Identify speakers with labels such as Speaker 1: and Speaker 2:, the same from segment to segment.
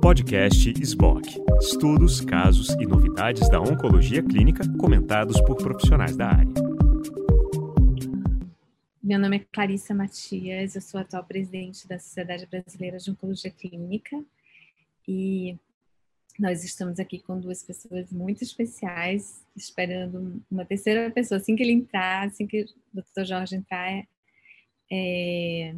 Speaker 1: Podcast SBOC. Estudos, casos e novidades da oncologia clínica comentados por profissionais da área.
Speaker 2: Meu nome é Clarissa Matias, eu sou atual presidente da Sociedade Brasileira de Oncologia Clínica e nós estamos aqui com duas pessoas muito especiais, esperando uma terceira pessoa. Assim que ele entrar, assim que o Dr. Jorge entrar, é,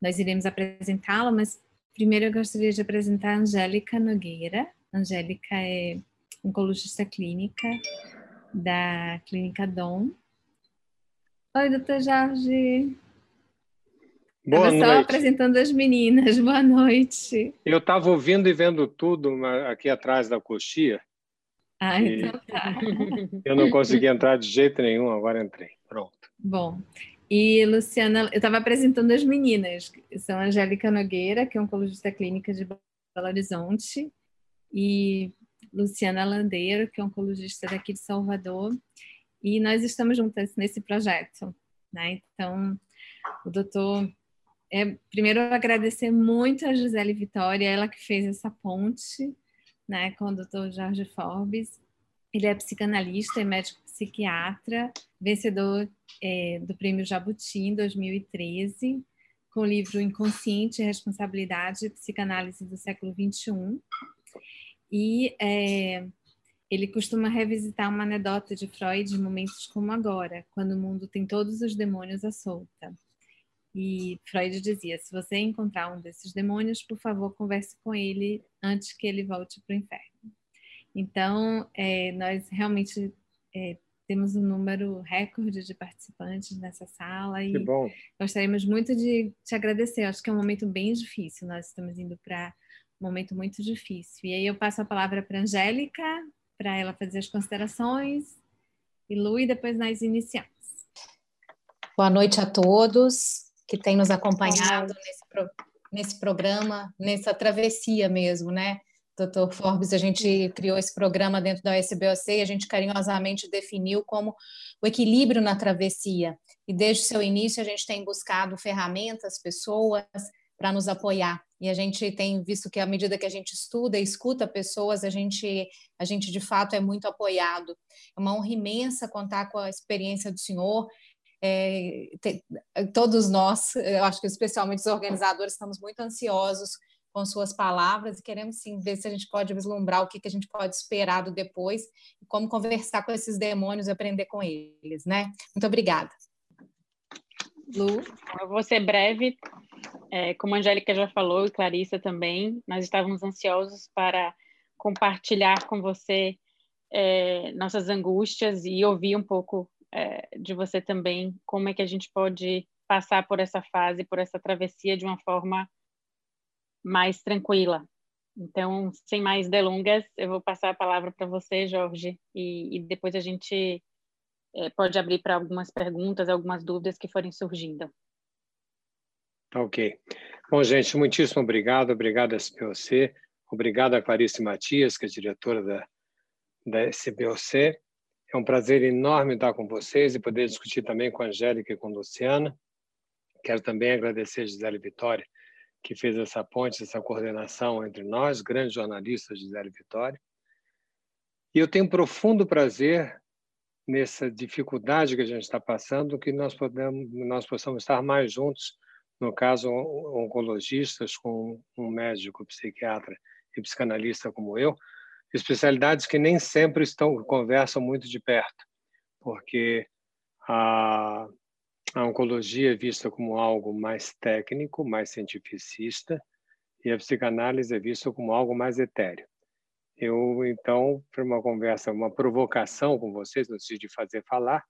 Speaker 2: nós iremos apresentá-la, mas primeiro eu gostaria de apresentar a Angélica Nogueira. Angélica é oncologista clínica da Clínica Dom. Oi, doutor Jorge.
Speaker 3: Boa
Speaker 2: Estava só apresentando as meninas. Boa noite.
Speaker 3: Eu estava ouvindo e vendo tudo aqui atrás da coxia.
Speaker 2: Ah, então tá.
Speaker 3: Eu não consegui entrar de jeito nenhum, agora entrei. Pronto.
Speaker 2: Bom, e Luciana, eu estava apresentando as meninas, são Angélica Nogueira, que é oncologista clínica de Belo Horizonte, e Luciana Landeiro, que é oncologista daqui de Salvador, e nós estamos juntas nesse projeto. Né? Então, o doutor. É, primeiro, agradecer muito a Gisele Vitória, ela que fez essa ponte né, com o doutor Jorge Forbes. Ele é psicanalista e médico psiquiatra, vencedor é, do Prêmio Jabuti em 2013, com o livro Inconsciente, Responsabilidade e Psicanálise do Século XXI. E é, ele costuma revisitar uma anedota de Freud em momentos como agora, quando o mundo tem todos os demônios à solta. E Freud dizia: se você encontrar um desses demônios, por favor, converse com ele antes que ele volte para o inferno. Então, é, nós realmente é, temos um número recorde de participantes nessa sala e gostaríamos muito de te agradecer. Acho que é um momento bem difícil, nós estamos indo para um momento muito difícil. E aí eu passo a palavra para a Angélica, para ela fazer as considerações, e Lu, e depois nós iniciamos.
Speaker 4: Boa noite a todos que têm nos acompanhado nesse, pro, nesse programa, nessa travessia mesmo, né? Doutor Forbes, a gente criou esse programa dentro da SBOC e a gente carinhosamente definiu como o equilíbrio na travessia. E desde o seu início a gente tem buscado ferramentas, pessoas para nos apoiar. E a gente tem visto que à medida que a gente estuda e escuta pessoas, a gente, a gente de fato é muito apoiado. É uma honra imensa contar com a experiência do senhor. É, te, todos nós, eu acho que especialmente os organizadores, estamos muito ansiosos com suas palavras e queremos sim ver se a gente pode vislumbrar o que, que a gente pode esperar do depois e como conversar com esses demônios e aprender com eles, né? Muito obrigada.
Speaker 5: Lu, eu vou ser breve. É, como a Angélica já falou e Clarissa também, nós estávamos ansiosos para compartilhar com você é, nossas angústias e ouvir um pouco é, de você também como é que a gente pode passar por essa fase, por essa travessia de uma forma mais tranquila. Então, sem mais delongas, eu vou passar a palavra para você, Jorge, e, e, depois a gente é, pode abrir para algumas perguntas, algumas dúvidas que forem surgindo.
Speaker 3: Tá ok. Bom, gente, muitíssimo obrigado. Obrigado, SPOC. Obrigado a Clarice Matias, que é diretora da, da SBOC. É um prazer enorme estar com vocês e poder discutir também com a Angélica e com a Luciana. Quero também agradecer a Gisele Vitória que fez essa ponte, essa coordenação entre nós, grandes jornalistas Gisele Vitória. E eu tenho profundo prazer nessa dificuldade que a gente está passando, que nós podemos, nós possamos estar mais juntos, no caso oncologistas com um médico, psiquiatra e psicanalista como eu, especialidades que nem sempre estão conversam muito de perto, porque a a oncologia é vista como algo mais técnico, mais cientificista, e a psicanálise é vista como algo mais etéreo. Eu, então, para uma conversa, uma provocação com vocês, no sentido de fazer falar,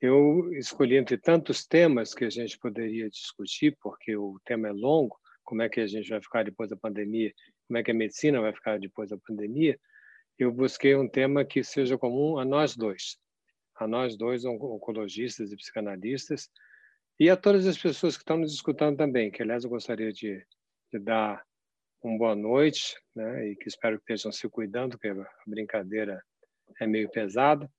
Speaker 3: eu escolhi entre tantos temas que a gente poderia discutir, porque o tema é longo, como é que a gente vai ficar depois da pandemia, como é que a medicina vai ficar depois da pandemia, eu busquei um tema que seja comum a nós dois, a nós dois, oncologistas e psicanalistas, e a todas as pessoas que estão nos escutando também, que, aliás, eu gostaria de, de dar uma boa noite, né, e que espero que estejam se cuidando, porque a brincadeira é meio pesada.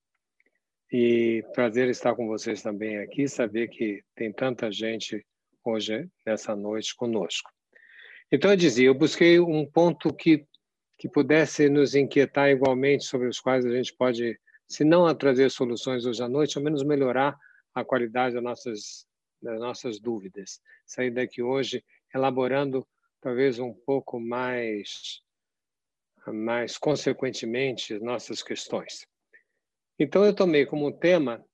Speaker 3: E prazer estar com vocês também aqui, saber que tem tanta gente hoje, nessa noite, conosco. Então, eu dizia, eu busquei um ponto que, que pudesse nos inquietar igualmente, sobre os quais a gente pode, se não trazer soluções hoje à noite, ao menos melhorar a qualidade das nossas, das nossas dúvidas. Sair daqui hoje elaborando talvez um pouco mais, mais consequentemente as nossas questões. Então, eu tomei como tema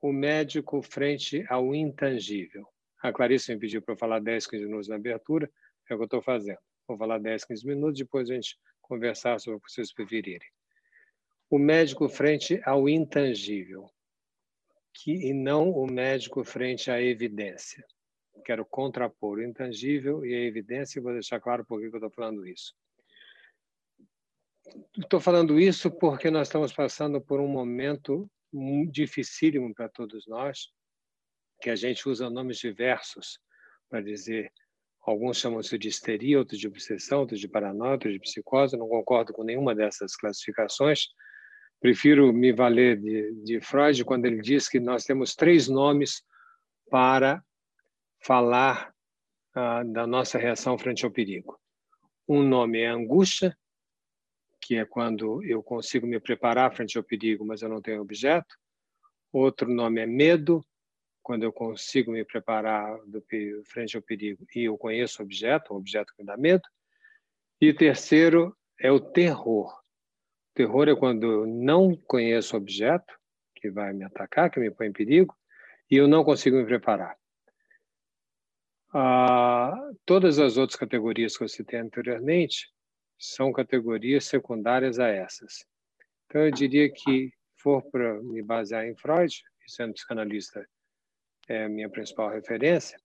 Speaker 3: o médico frente ao intangível. A Clarice me pediu para eu falar 10, 15 minutos na abertura, é o que eu estou fazendo. Vou falar 10, 15 minutos, depois a gente conversar sobre o que vocês preferirem. O médico frente ao intangível, que, e não o médico frente à evidência. Quero contrapor o intangível e a evidência, e vou deixar claro por que eu estou falando isso. Estou falando isso porque nós estamos passando por um momento dificílimo para todos nós, que a gente usa nomes diversos para dizer Alguns chamam-se de histeria, outros de obsessão, outros de paranoia, outros de psicose. não concordo com nenhuma dessas classificações. Prefiro me valer de, de Freud quando ele diz que nós temos três nomes para falar ah, da nossa reação frente ao perigo. Um nome é angústia, que é quando eu consigo me preparar frente ao perigo, mas eu não tenho objeto. Outro nome é medo, quando eu consigo me preparar do, frente ao perigo e eu conheço o objeto, o objeto que me dá medo. E terceiro é o terror. Terror é quando eu não conheço o objeto que vai me atacar, que me põe em perigo, e eu não consigo me preparar. Ah, todas as outras categorias que eu citei anteriormente são categorias secundárias a essas. Então, eu diria que, for para me basear em Freud, sendo psicanalista é a minha principal referência,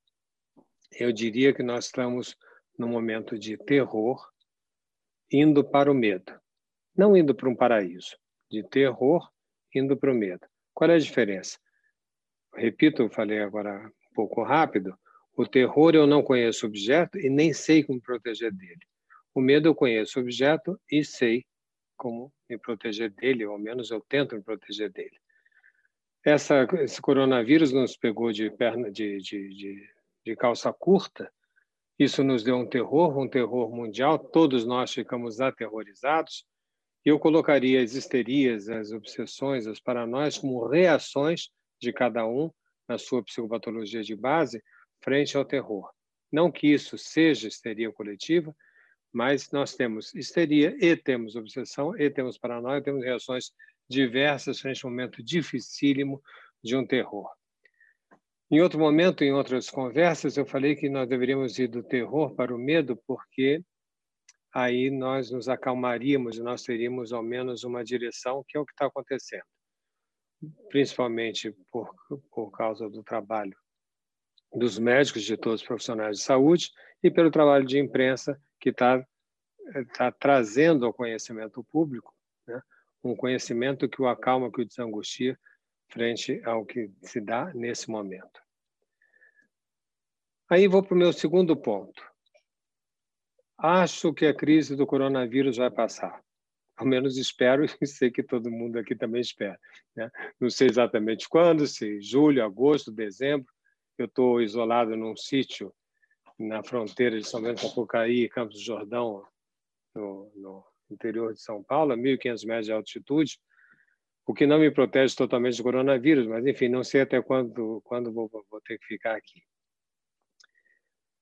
Speaker 3: eu diria que nós estamos num momento de terror, indo para o medo. Não indo para um paraíso, de terror, indo para o medo. Qual é a diferença? Repito, falei agora um pouco rápido. O terror eu não conheço o objeto e nem sei como proteger dele. O medo eu conheço o objeto e sei como me proteger dele, ou ao menos eu tento me proteger dele. Essa, esse coronavírus nos pegou de perna de, de, de, de calça curta. Isso nos deu um terror, um terror mundial. Todos nós ficamos aterrorizados. Eu colocaria as histerias, as obsessões, as paranoias como reações de cada um na sua psicopatologia de base frente ao terror. Não que isso seja histeria coletiva, mas nós temos histeria e temos obsessão e temos paranoia, temos reações diversas frente a um momento dificílimo de um terror. Em outro momento, em outras conversas, eu falei que nós deveríamos ir do terror para o medo, porque aí nós nos acalmaríamos e nós teríamos ao menos uma direção, que é o que está acontecendo, principalmente por, por causa do trabalho dos médicos, de todos os profissionais de saúde, e pelo trabalho de imprensa que está tá trazendo ao conhecimento público né, um conhecimento que o acalma, que o desangustia frente ao que se dá nesse momento. Aí vou para o meu segundo ponto. Acho que a crise do coronavírus vai passar. Ao menos espero e sei que todo mundo aqui também espera. Né? Não sei exatamente quando, se julho, agosto, dezembro. Eu estou isolado num sítio na fronteira de São Bento do Apucaí e Campos do Jordão, no, no interior de São Paulo, a 1.500 metros de altitude, o que não me protege totalmente do coronavírus, mas enfim, não sei até quando, quando vou, vou ter que ficar aqui.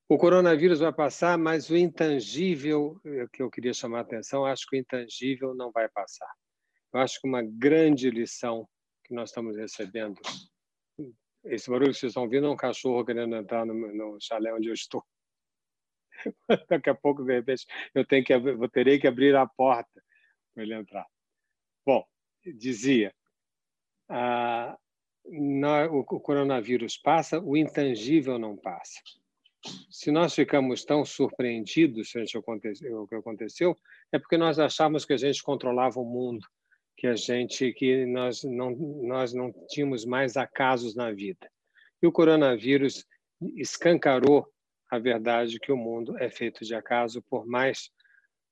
Speaker 3: O coronavírus vai passar, mas o intangível, é que eu queria chamar a atenção, acho que o intangível não vai passar. Eu acho que uma grande lição que nós estamos recebendo. Esse barulho que vocês estão ouvindo é um cachorro querendo entrar no, no chalé onde eu estou. Daqui a pouco, de repente, eu tenho que eu terei que abrir a porta para ele entrar. Bom, dizia, ah, o coronavírus passa, o intangível não passa. Se nós ficamos tão surpreendidos frente ao que aconteceu, é porque nós achávamos que a gente controlava o mundo, que a gente, que nós não, nós não tínhamos mais acasos na vida. E o coronavírus escancarou a verdade que o mundo é feito de acaso, por mais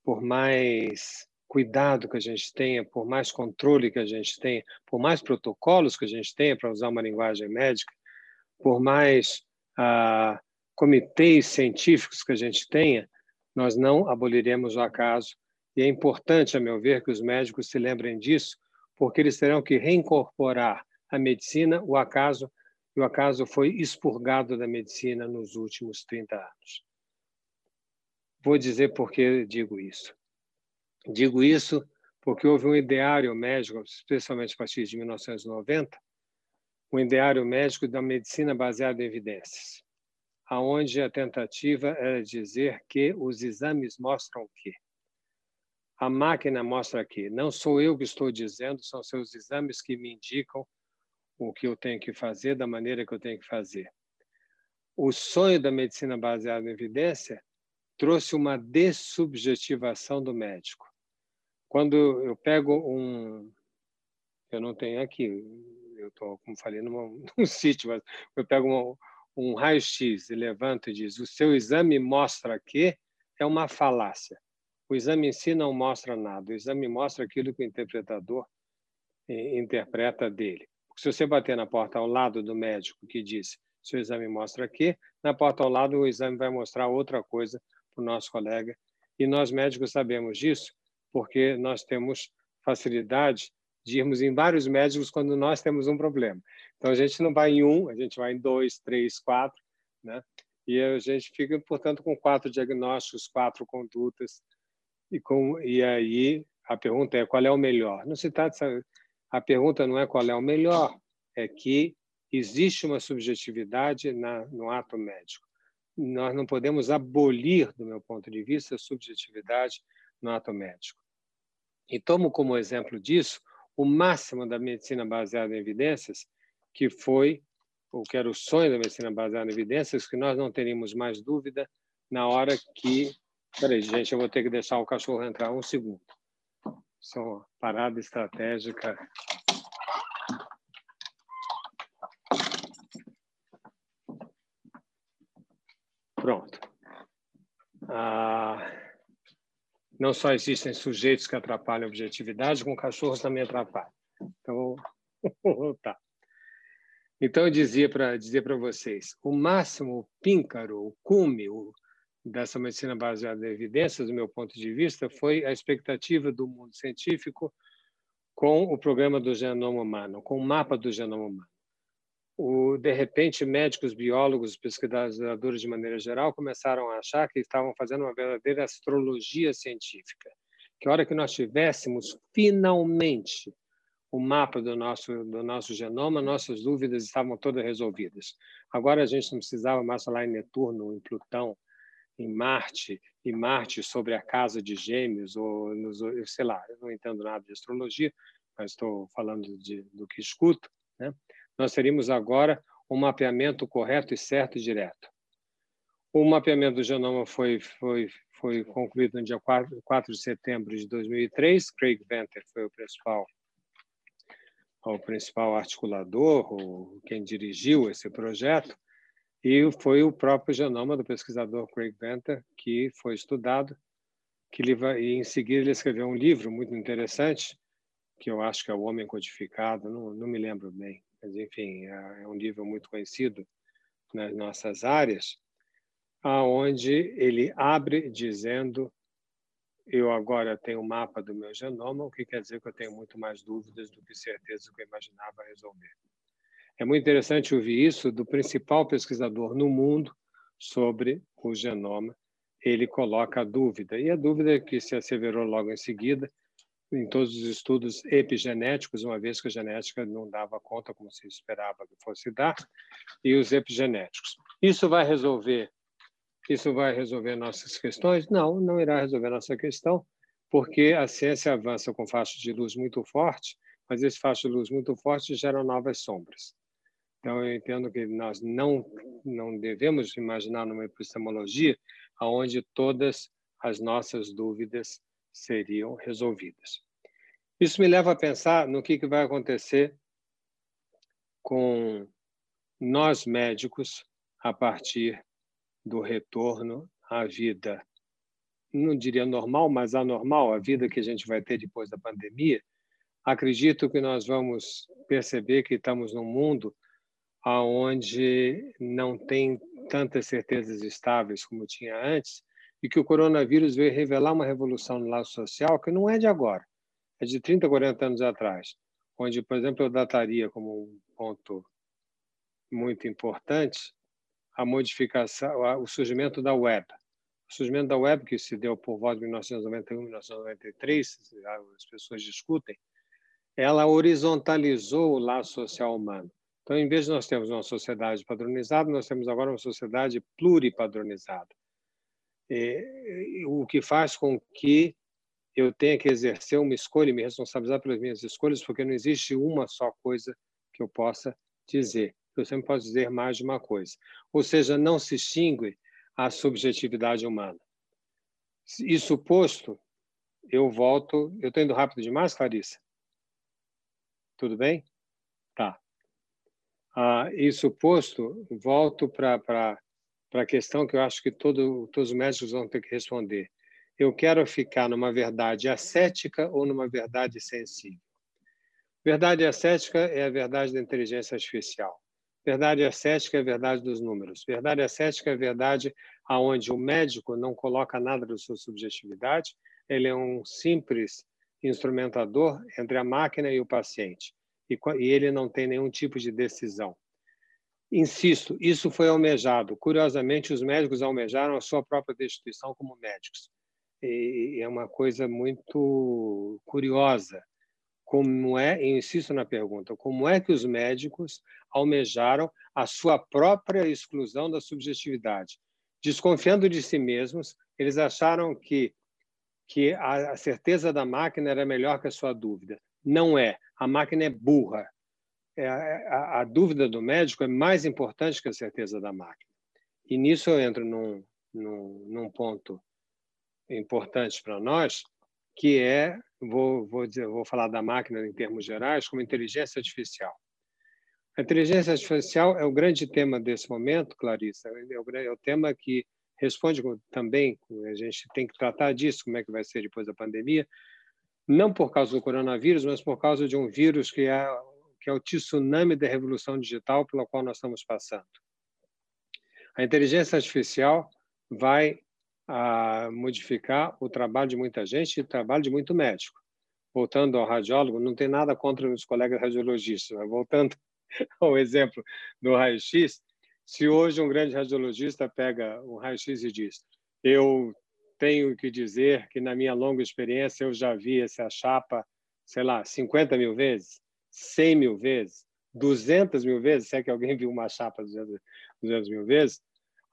Speaker 3: por mais cuidado que a gente tenha, por mais controle que a gente tenha, por mais protocolos que a gente tenha, para usar uma linguagem médica, por mais ah, comitês científicos que a gente tenha, Nós não aboliremos o acaso, e é importante, a meu ver, que os médicos se lembrem disso, porque eles terão que reincorporar à medicina o acaso, e o acaso foi expurgado da medicina nos últimos 30 anos. Vou dizer por que digo isso. Digo isso porque houve um ideário médico, especialmente a partir de 1990, um ideário médico da medicina baseada em evidências, aonde a tentativa era dizer que os exames mostram o quê? A máquina mostra aqui. Não sou eu que estou dizendo, são seus exames que me indicam o que eu tenho que fazer da maneira que eu tenho que fazer. O sonho da medicina baseada em evidência trouxe uma dessubjetivação do médico. Quando eu pego um. Eu não tenho aqui, eu estou, como falei, num, sítio, mas eu pego um, um raio-x e levanto e diz: o seu exame mostra que é uma falácia. O exame em si não mostra nada, o exame mostra aquilo que o interpretador eh, interpreta dele. Se você bater na porta ao lado do médico que diz seu exame mostra que, na porta ao lado o exame vai mostrar outra coisa para o nosso colega. E nós médicos sabemos disso porque nós temos facilidade de irmos em vários médicos quando nós temos um problema. Então a gente não vai em um, a gente vai em dois, três, quatro, né? E a gente fica, portanto, com quatro diagnósticos, quatro condutas, e, com, e aí a pergunta é qual é o melhor? Não se trata, a pergunta não é qual é o melhor, é que existe uma subjetividade na, no ato médico. Nós não podemos abolir, do meu ponto de vista, a subjetividade no ato médico. E tomo como exemplo disso o máximo da medicina baseada em evidências, que foi, o que era o sonho da medicina baseada em evidências, que nós não teríamos mais dúvida na hora que Peraí, gente, eu vou ter que deixar o cachorro entrar um segundo. Isso é uma parada estratégica. Pronto. Ah, não só existem sujeitos que atrapalham a objetividade, com cachorros também atrapalham. Então, vou voltar. Então, eu dizia para dizer para vocês, o máximo, o píncaro, o cume, o, dessa medicina baseada em evidências, do meu ponto de vista, foi a expectativa do mundo científico com o programa do genoma humano, com o mapa do genoma humano. O, de repente, médicos, biólogos, pesquisadores de maneira geral começaram a achar que estavam fazendo uma verdadeira astrologia científica, que a hora que nós tivéssemos finalmente o mapa do nosso do nosso genoma, nossas dúvidas estavam todas resolvidas. Agora a gente não precisava mais falar em Netuno, em Plutão, em Marte e Marte sobre a casa de Gêmeos ou nos, sei lá, eu não entendo nada de astrologia, mas estou falando de, do que escuto, né? Nós teríamos agora um mapeamento correto e certo e direto. O mapeamento do genoma foi foi foi concluído no dia 4, 4 de setembro de 2003. Craig Venter foi o principal o principal articulador, ou quem dirigiu esse projeto. E foi o próprio genoma do pesquisador Craig Venter que foi estudado, que ele e em seguida ele escreveu um livro muito interessante, que eu acho que é O Homem Codificado, não, não me lembro bem, mas enfim, é, é um livro muito conhecido nas nossas áreas, aonde ele abre dizendo eu agora tenho o mapa do meu genoma, o que quer dizer que eu tenho muito mais dúvidas do que certeza que eu imaginava resolver. É muito interessante ouvir isso do principal pesquisador no mundo sobre o genoma. Ele coloca a dúvida, e a dúvida que se asseverou logo em seguida em todos os estudos epigenéticos, uma vez que a genética não dava conta como se esperava que fosse dar, e os epigenéticos. Isso vai resolver isso vai resolver nossas questões? Não, não irá resolver nossa questão, porque a ciência avança com faixas de luz muito forte, mas esse faixo de luz muito forte gera novas sombras. Então, eu entendo que nós não, não devemos imaginar numa epistemologia onde todas as nossas dúvidas seriam resolvidas. Isso me leva a pensar no que, vai acontecer com nós médicos a partir do retorno à vida, não diria normal, mas anormal, a vida que a gente vai ter depois da pandemia. Acredito que nós vamos perceber que estamos num mundo aonde não tem tantas certezas estáveis como tinha antes, e que o coronavírus veio revelar uma revolução no laço social que não é de agora, é de 30, 40 anos atrás, onde, por exemplo, eu dataria como um ponto muito importante a modificação, o surgimento da web. O surgimento da web, que se deu por volta de 1991, 1993, as pessoas discutem, ela horizontalizou o laço social humano. Então, em vez de nós termos uma sociedade padronizada, nós temos agora uma sociedade pluripadronizada. E, o que faz com que eu tenha que exercer uma escolha e me responsabilizar pelas minhas escolhas, porque não existe uma só coisa que eu possa dizer. Eu sempre posso dizer mais de uma coisa. Ou seja, não se extingue a subjetividade humana. Isso posto, eu volto. Eu estou indo rápido demais, Clarissa? Tudo bem? Tá. Ah, isso posto, volto para a questão que eu acho que todo, todos os médicos vão ter que responder. Eu quero ficar numa verdade ascética ou numa verdade sensível? Verdade ascética é a verdade da inteligência artificial. Verdade ascética é a verdade dos números. Verdade ascética é a verdade aonde o médico não coloca nada da sua subjetividade, ele é um simples instrumentador entre a máquina e o paciente, e ele não tem nenhum tipo de decisão. Insisto, isso foi almejado. Curiosamente, os médicos almejaram a sua própria destituição como médicos. E é uma coisa muito curiosa. Como é, insisto na pergunta, como é que os médicos almejaram a sua própria exclusão da subjetividade? Desconfiando de si mesmos, eles acharam que que a, certeza da máquina era melhor que a sua dúvida. Não é. A máquina é burra. É, a, a, dúvida do médico é mais importante que a certeza da máquina. E nisso eu entro num, num, num ponto importante para nós, que é, vou, vou, dizer, vou falar da máquina em termos gerais, como inteligência artificial. A inteligência artificial é o grande tema desse momento, Clarissa, é o, é o tema que responde também, a gente tem que tratar disso, como é que vai ser depois da pandemia, não por causa do coronavírus, mas por causa de um vírus que é, que é o tsunami da revolução digital pela qual nós estamos passando. A inteligência artificial vai a, ah, modificar o trabalho de muita gente e o trabalho de muito médico. Voltando ao radiólogo, não tem nada contra os colegas radiologistas, mas voltando ao exemplo do raio-x, se hoje um grande radiologista pega um raio-x e diz: Eu tenho que dizer que, na minha longa experiência, eu já vi essa chapa, sei lá, 50 mil vezes, 100 mil vezes, 200 mil vezes, se é que alguém viu uma chapa 200, 200 mil vezes,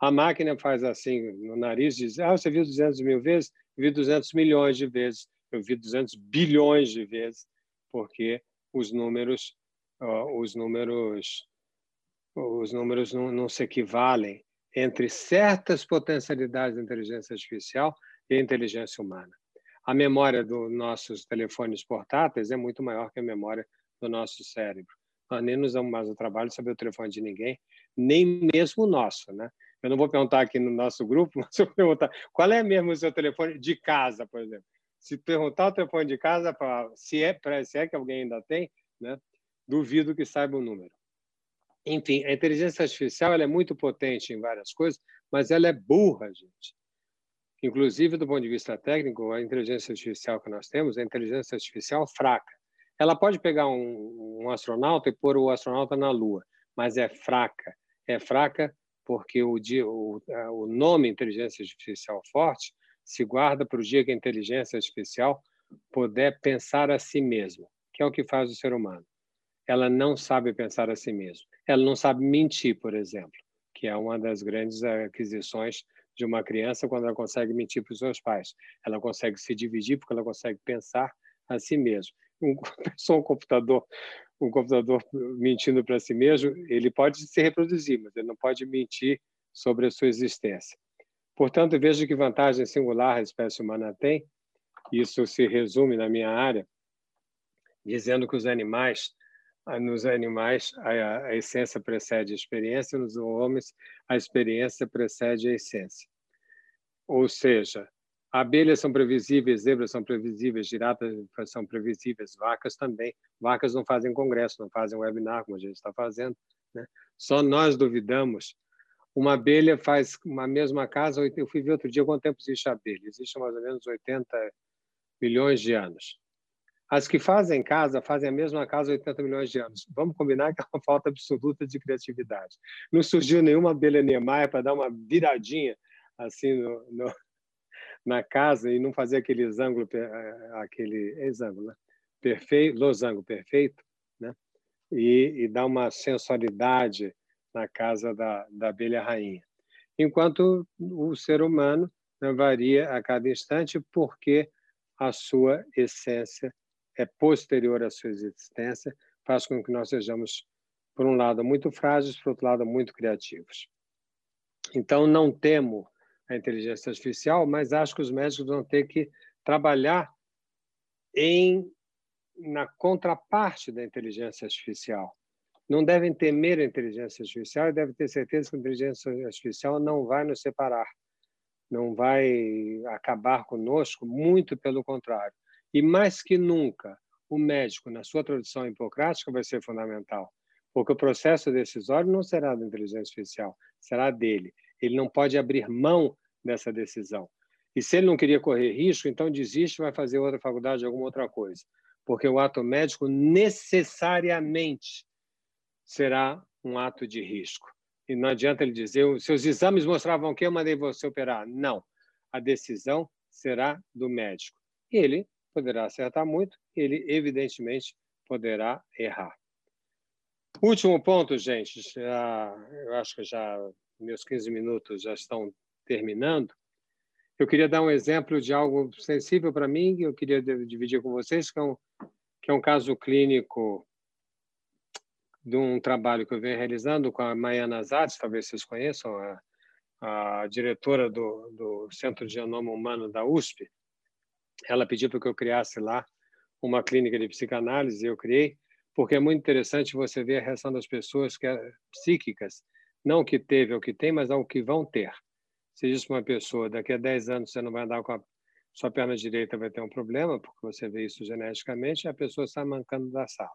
Speaker 3: a máquina faz assim no nariz diz: Ah, você viu 200 mil vezes? Eu vi 200 milhões de vezes, eu vi 200 bilhões de vezes, porque os números, uh, os números os números não, não se equivalem entre certas potencialidades da inteligência artificial e a inteligência humana. A memória dos nossos telefones portáteis é muito maior que a memória do nosso cérebro. Nós nem nos damos mais o trabalho de saber o telefone de ninguém, nem mesmo o nosso, né? Eu não vou perguntar aqui no nosso grupo, mas eu vou perguntar qual é mesmo o seu telefone de casa, por exemplo. Se perguntar o telefone de casa, se é, se é que alguém ainda tem, né? duvido que saiba o número. Enfim, a inteligência artificial é muito potente em várias coisas, mas ela é burra, gente. Inclusive, do ponto de vista técnico, a inteligência artificial que nós temos é a inteligência artificial fraca. Ela pode pegar um, um astronauta e pôr o astronauta na Lua, mas é fraca. É fraca porque o, dia, o, o nome inteligência artificial forte se guarda para o dia que a inteligência artificial puder pensar a si mesma, que é o que faz o ser humano ela não sabe pensar a si mesma. Ela não sabe mentir, por exemplo, que é uma das grandes aquisições de uma criança quando ela consegue mentir para os seus pais. Ela consegue se dividir porque ela consegue pensar a si mesma. Um, só um computador, um computador mentindo para si mesmo, ele pode se reproduzir, mas ele não pode mentir sobre a sua existência. Portanto, vejo que vantagem singular a espécie humana tem. Isso se resume na minha área, dizendo que os animais nos animais, a, a essência precede a experiência, nos homens, a experiência precede a essência. Ou seja, abelhas são previsíveis, zebras são previsíveis, giratas são previsíveis, vacas também. Vacas não fazem congresso, não fazem webinar, como a gente está fazendo. Né? Só nós duvidamos Uma abelha faz uma mesma casa, eu fui ver outro dia quanto tempo existe a abelha. Existe mais ou menos 80 milhões de anos. As que fazem casa fazem a mesma casa há 80 milhões de anos. Vamos combinar que é uma falta absoluta de criatividade. Não surgiu nenhuma abelha Niemeyer para dar uma viradinha assim no, no, na casa e não fazer aquele ângulo, eh, aquele exângulo, né? perfeito, losango perfeito, né? E, e dar uma sensualidade na casa da, da abelha rainha. Enquanto o ser humano né, varia a cada instante porque a sua essência é posterior à sua existência, faz com que nós sejamos, por um lado, muito frágeis, por outro lado, muito criativos. Então, não temo a inteligência artificial, mas acho que os médicos vão ter que trabalhar em na contraparte da inteligência artificial. Não devem temer a inteligência artificial e devem ter certeza que a inteligência artificial não vai nos separar, não vai acabar conosco, muito pelo contrário. E mais que nunca, o médico, na sua tradição hipocrática, vai ser fundamental, porque o processo decisório não será da inteligência artificial, será dele. Ele não pode abrir mão dessa decisão. E se ele não queria correr risco, então desiste vai fazer outra faculdade, alguma outra coisa. Porque o ato médico necessariamente será um ato de risco. E não adianta ele dizer, seus exames mostravam que eu mandei você operar. Não. A decisão será do médico. Ele poderá acertar muito, ele evidentemente poderá errar. Último ponto, gente, já, eu acho que já meus 15 minutos já estão terminando. Eu queria dar um exemplo de algo sensível para mim, que eu queria dividir com vocês, que é, um, que é um caso clínico de um trabalho que eu venho realizando com a Maiana Zatz, talvez vocês conheçam, a, a diretora do, do Centro de Genoma Humano da USP ela pediu para que eu criasse lá uma clínica de psicanálise, e eu criei, porque é muito interessante você ver a reação das pessoas que é psíquicas, não o que teve ou que tem, mas ao que vão ter. Se diz uma pessoa, daqui a 10 anos você não vai andar com a sua perna direita, vai ter um problema, porque você vê isso geneticamente, a pessoa sai mancando da sala.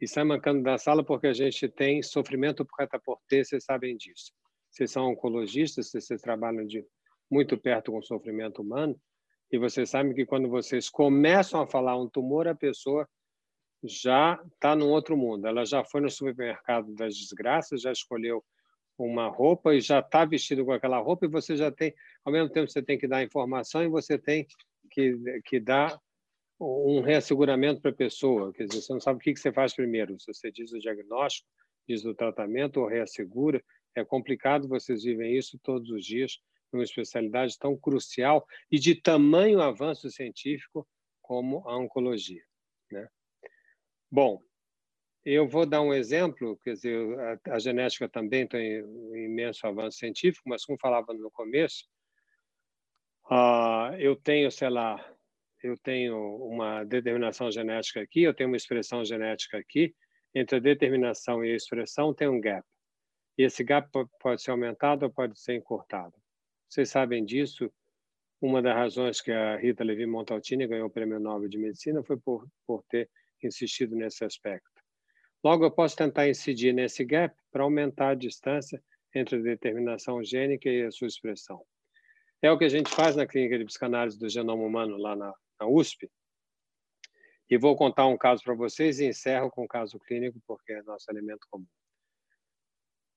Speaker 3: E sai mancando da sala porque a gente tem sofrimento por por ter, vocês sabem disso. Vocês são oncologistas, vocês trabalham de muito perto com o sofrimento humano, e vocês sabem que quando vocês começam a falar um tumor, a pessoa já está num outro mundo. Ela já foi no supermercado das desgraças, já escolheu uma roupa e já está vestido com aquela roupa e você já tem, ao mesmo tempo você tem que dar informação e você tem que, que dar um reasseguramento para a pessoa. Quer dizer, você não sabe o que, que você faz primeiro. Se você diz o diagnóstico, diz o tratamento ou reassegura, é complicado, vocês vivem isso todos os dias uma especialidade tão crucial e de tamanho avanço científico como a oncologia. Né? Bom, eu vou dar um exemplo, quer dizer, a, a genética também tem um imenso avanço científico, mas como falava no começo, uh, eu tenho, sei lá, eu tenho uma determinação genética aqui, eu tenho uma expressão genética aqui, entre a determinação e a expressão tem um gap. E esse gap pode ser aumentado ou pode ser encurtado. Vocês sabem disso. Uma das razões que a Rita Levi Montaltini ganhou o Prêmio Nobel de Medicina foi por, por ter insistido nesse aspecto. Logo, eu posso tentar incidir nesse gap para aumentar a distância entre a determinação gênica e a sua expressão. É o que a gente faz na clínica de psicanálise do genoma humano lá na, na USP. E vou contar um caso para vocês e encerro com o caso clínico, porque é nosso elemento comum.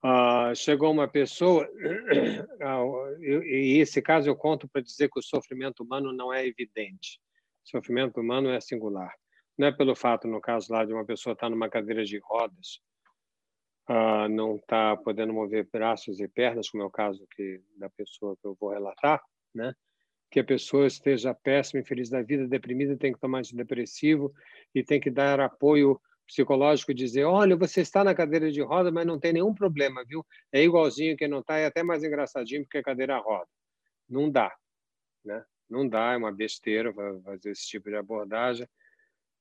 Speaker 3: Uh, chegou uma pessoa, uh, e esse caso eu conto para dizer que o sofrimento humano não é evidente. O sofrimento humano é singular. Não é pelo fato, no caso lá, de uma pessoa estar numa cadeira de rodas, uh, não estar tá podendo mover braços e pernas, como é o caso que, da pessoa que eu vou relatar, né? que a pessoa esteja péssima, infeliz da vida, deprimida, tem que tomar antidepressivo e tem que dar apoio psicológico dizer, olha, você está na cadeira de roda, mas não tem nenhum problema, viu? É igualzinho que não está, é até mais engraçadinho porque a cadeira roda. Não dá, né? Não dá, é uma besteira fazer esse tipo de abordagem.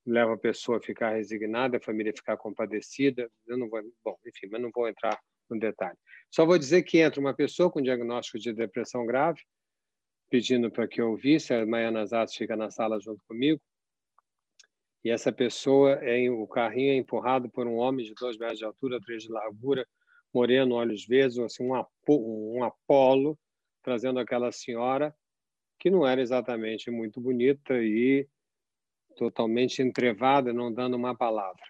Speaker 3: Leva a pessoa a ficar resignada, a família a ficar compadecida. Eu não vou, bom, enfim, mas não vou entrar no detalhe. Só vou dizer que entra uma pessoa com diagnóstico de depressão grave, pedindo para que eu ouvisse, a Maiana Zato fica na sala junto comigo, e essa pessoa, é, o carrinho é empurrado por um homem de dois metros de altura, três de largura, moreno, olhos verdes, assim, um, um Apolo, trazendo aquela senhora que não era exatamente muito bonita e totalmente entrevada, não dando uma palavra.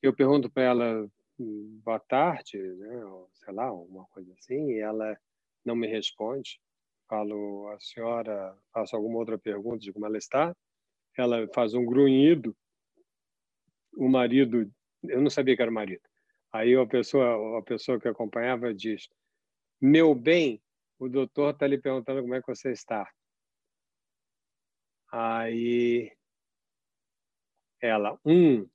Speaker 3: Eu pergunto para ela, boa tarde, né? ou, sei lá, uma coisa assim, e ela não me responde. Falo, a senhora, faço alguma outra pergunta de como ela está. Ela faz um grunhido. O marido, eu não sabia que era o marido. Aí a pessoa, a pessoa que acompanhava diz: Meu bem, o doutor está lhe perguntando como é que você está. Aí ela, um.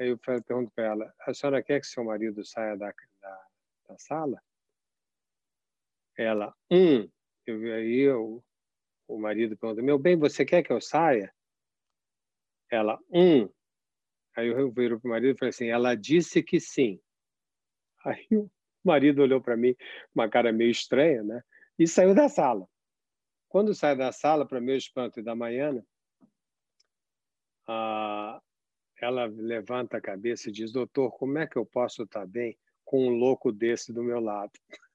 Speaker 3: Aí eu pergunto para ela: a senhora quer que seu marido saia da, da, da sala? Ela, um. Eu, aí eu, o marido pergunta: meu bem, você quer que eu saia? Ela, um. Aí eu viro para o marido e falei assim: ela disse que sim. Aí o marido olhou para mim uma cara meio estranha, né? E saiu da sala. Quando sai da sala, para meu espanto e da manhã, ela levanta a cabeça e diz: Doutor, como é que eu posso estar bem com um louco desse do meu lado?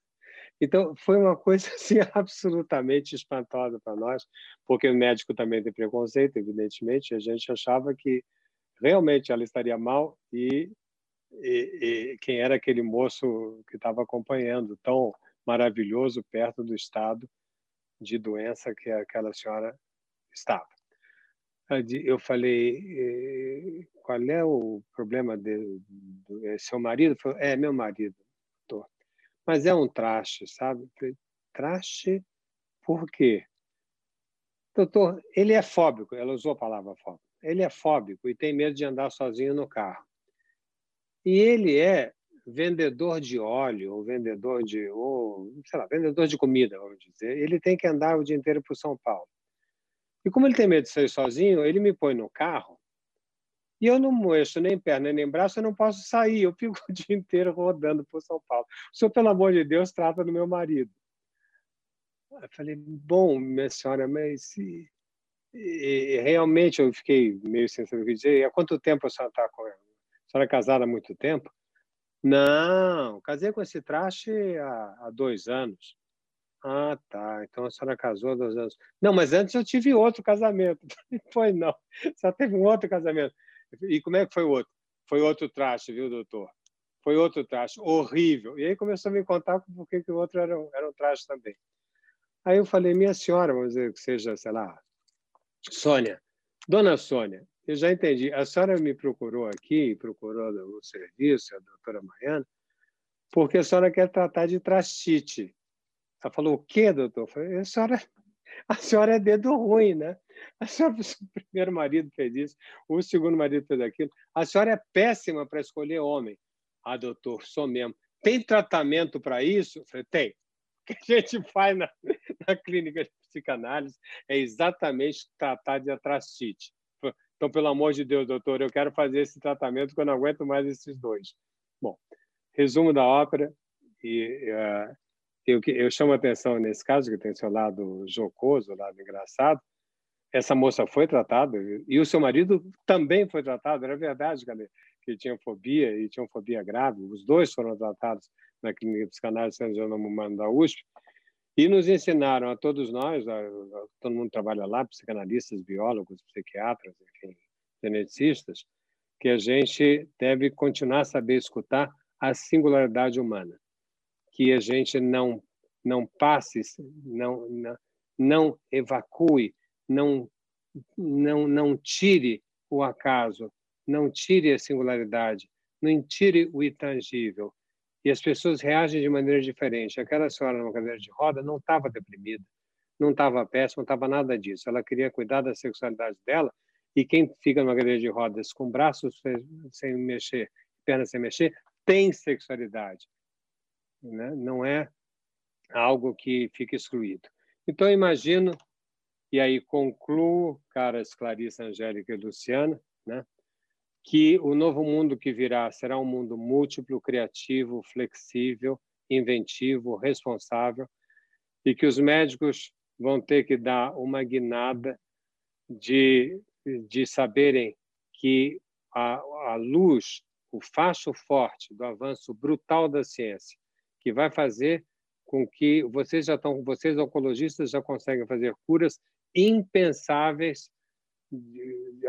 Speaker 3: Então, foi uma coisa assim, absolutamente espantosa para nós, porque o médico também tem preconceito, evidentemente, a gente achava que realmente ela estaria mal e, e, e quem era aquele moço que estava acompanhando, tão maravilhoso, perto do estado de doença que aquela senhora estava. Eu falei, qual é o problema de, do é seu marido? Falei, é meu marido, doutor. Mas é um traste, sabe? Falei, traste por quê? Doutor, ele é fóbico, ela usou a palavra fóbico. Ele é fóbico e tem medo de andar sozinho no carro. E ele é vendedor de óleo, ou vendedor de, ou, sei lá, vendedor de comida, vamos dizer. Ele tem que andar o dia inteiro para São Paulo. E como ele tem medo de sair sozinho, ele me põe no carro e eu não mexo nem perna nem braço, eu não posso sair. Eu fico o dia inteiro rodando por São Paulo. O senhor, pelo amor de Deus, trata do meu marido. Eu falei, bom, minha senhora, mas e, e, realmente eu fiquei meio sem saber o que dizer. E há quanto tempo a senhora está com ela? A senhora é casada há muito tempo? Não, casei com esse traste há, há dois anos. Ah, tá. Então a senhora casou há dois anos. Não, mas antes eu tive outro casamento. Foi não. Só teve um outro casamento. E como é que foi o outro? Foi outro traste, viu, doutor? Foi outro traste, horrível. E aí começou a me contar por que o outro era, era um traste também. Aí eu falei, minha senhora, vamos dizer que seja, sei lá, Sônia, dona Sônia, eu já entendi. A senhora me procurou aqui, procurou o serviço, a doutora Maiana, porque a senhora quer tratar de trastite. Ela falou, o quê, doutor? Eu falei, a senhora, a senhora é dedo ruim, né? A senhora, o primeiro marido fez isso, o segundo marido fez aquilo. A senhora é péssima para escolher homem. Ah, doutor, sou mesmo. Tem tratamento para isso? Eu falei, tem. O que a gente faz na, na clínica de psicanálise é exatamente tratar de atrastite. Então, pelo amor de Deus, doutor, eu quero fazer esse tratamento porque eu não aguento mais esses dois. Bom, resumo da ópera, e uh, eu, eu chamo a atenção nesse caso, que tem seu lado jocoso, lado engraçado, essa moça foi tratada e o seu marido também foi tratado. Era verdade, galera, que tinha fobia e tinha fobia grave. Os dois foram tratados na clínica psicanálise São Jerônimo da USP e nos ensinaram a todos nós, a, a, todo mundo trabalha lá, psicanalistas, biólogos, psiquiatras, enfim, geneticistas, que a gente deve continuar a saber escutar a singularidade humana, que a gente não não passe, não não, não evacue não, não, não tire o acaso, não tire a singularidade, não tire o intangível. E as pessoas reagem de maneira diferente. Aquela senhora numa cadeira de roda não estava deprimida, não estava péssima, não estava nada disso. Ela queria cuidar da sexualidade dela e quem fica numa cadeira de rodas com braços sem mexer, pernas sem mexer, tem sexualidade. Né? Não é algo que fica excluído. Então, eu imagino e aí concluo, caras Clarice, Angélica e Luciana, né, que o novo mundo que virá será um mundo múltiplo, criativo, flexível, inventivo, responsável, e que os médicos vão ter que dar uma guinada de, de saberem que a, a luz o facho forte do avanço brutal da ciência, que vai fazer com que vocês já estão, vocês oncologistas já conseguem fazer curas impensáveis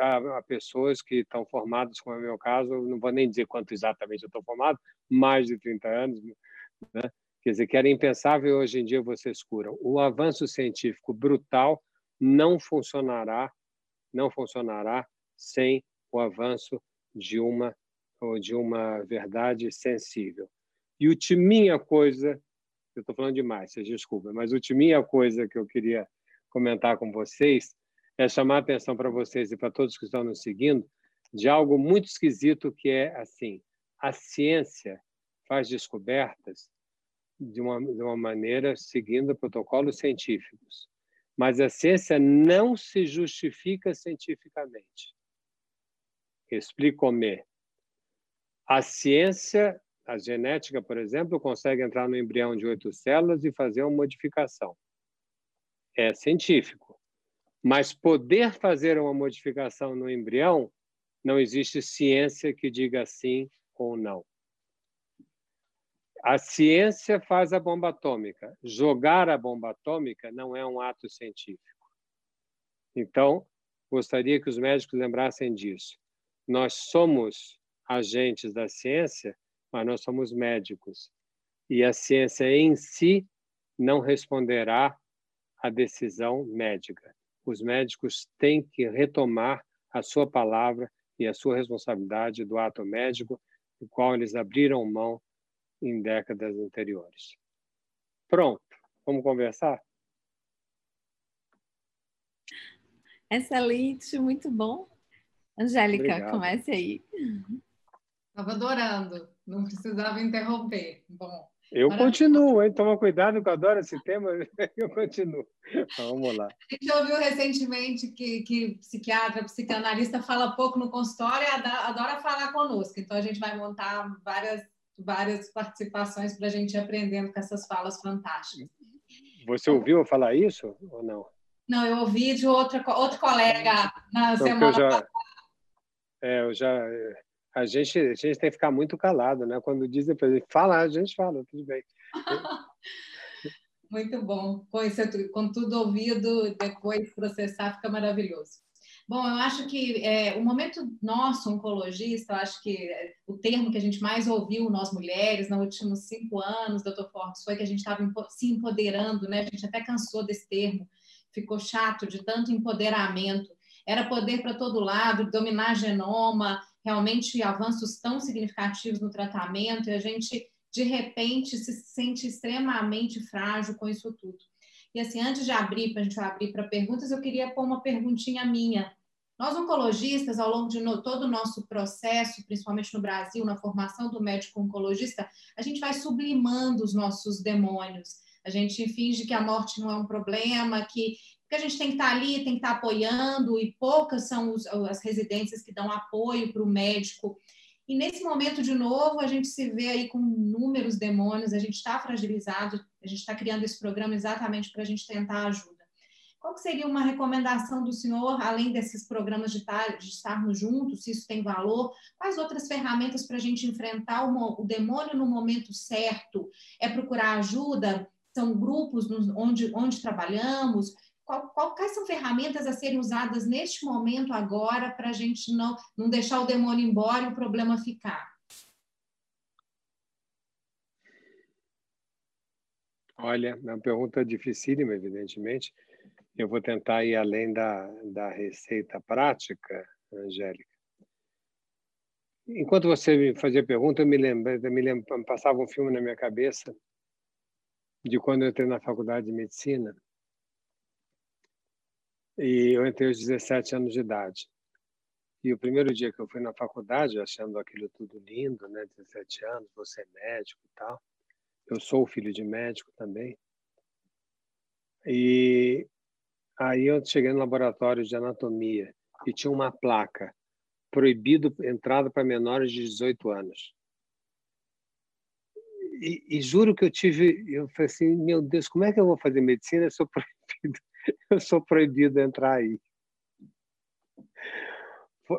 Speaker 3: a, a, pessoas que estão formadas, como é o meu caso, não vou nem dizer quanto exatamente eu estou formado, mais de 30 anos, né? quer dizer, que era impensável hoje em dia vocês curam. O avanço científico brutal não funcionará, não funcionará sem o avanço de uma ou de uma verdade sensível. E ultiminha coisa, eu estou falando demais, vocês desculpem, mas ultiminha coisa que eu queria comentar com vocês é chamar a atenção para vocês e para todos que estão nos seguindo de algo muito esquisito que é assim: a ciência faz descobertas de uma, de uma maneira seguindo protocolos científicos, mas a ciência não se justifica cientificamente. Explico-me. A ciência, a genética, por exemplo, consegue entrar no embrião de oito células e fazer uma modificação. É científico. Mas poder fazer uma modificação no embrião, não existe ciência que diga sim ou não. A ciência faz a bomba atômica. Jogar a bomba atômica não é um ato científico. Então, gostaria que os médicos lembrassem disso. Nós somos agentes da ciência, mas nós somos médicos. E a ciência em si não responderá à decisão médica os médicos têm que retomar a sua palavra e a sua responsabilidade do ato médico, do qual eles abriram mão em décadas anteriores. Pronto, vamos conversar?
Speaker 2: Excelente, muito bom. Angélica, Obrigado. comece aí.
Speaker 4: Estava adorando, não precisava interromper. Bom,
Speaker 3: eu continuo, hein? Toma cuidado que eu adoro esse tema, eu continuo. Vamos lá.
Speaker 4: A gente ouviu recentemente que, que psiquiatra, psicanalista fala pouco no consultório e adora falar conosco. Então, a gente vai montar várias, várias participações para a gente ir aprendendo com essas falas fantásticas.
Speaker 3: Você ouviu eu falar isso ou não?
Speaker 4: Não, eu ouvi de outra, outro colega na então, semana
Speaker 3: já, passada. É, eu já a gente, a gente tem que ficar muito calado, né? Quando dizem para gente falar, a gente fala, tudo bem.
Speaker 4: muito bom. Com, isso, com tudo ouvido, depois processar, fica maravilhoso. Bom, eu acho que é, o momento nosso, oncologista, eu acho que é, o termo que a gente mais ouviu, nós mulheres, nos últimos cinco anos, doutor Forbes, foi que a gente estava se empoderando, né? A gente até cansou desse termo, ficou chato de tanto empoderamento. Era poder para todo lado, dominar genoma, realmente avanços tão significativos no tratamento e a gente, de repente, se sente extremamente frágil com isso tudo. E assim, antes de abrir, para a gente abrir para perguntas, eu queria pôr uma perguntinha minha. Nós, oncologistas, ao longo de no, todo o nosso processo, principalmente no Brasil, na formação do médico oncologista, a gente vai sublimando os nossos demônios. A gente finge que a morte não é um problema, que porque a gente tem que estar ali, tem que estar apoiando, e poucas são os, as residências que dão apoio para o médico. E nesse momento, de novo, a gente se vê aí com inúmeros demônios, a gente está fragilizado, a gente está criando esse programa exatamente para a gente tentar ajuda. Qual seria uma recomendação do senhor, além desses programas de, estar, de estarmos juntos, se isso tem valor? Quais outras ferramentas para a gente enfrentar o, o demônio no momento certo? É procurar ajuda? São grupos onde, onde trabalhamos? Qual, qual, quais são ferramentas a serem usadas neste momento agora para a gente não, não deixar o demônio embora e o problema ficar?
Speaker 3: Olha, é uma pergunta dificílima, evidentemente. Eu vou tentar ir além da, da receita prática, Angélica. Enquanto você me fazia pergunta, eu me lembrei, me lembra, passava um filme na minha cabeça de quando eu entrei na faculdade de medicina e eu entrei aos 17 anos de idade. E o primeiro dia que eu fui na faculdade, achando aquilo tudo lindo, né? 17 anos, você é médico e tal. Eu sou filho de médico também. E aí eu cheguei no laboratório de anatomia e tinha uma placa proibido entrada para menores de 18 anos. E, e, juro que eu tive, eu falei assim, meu Deus, como é que eu vou fazer medicina? Eu sou proibido eu sou proibido de entrar aí.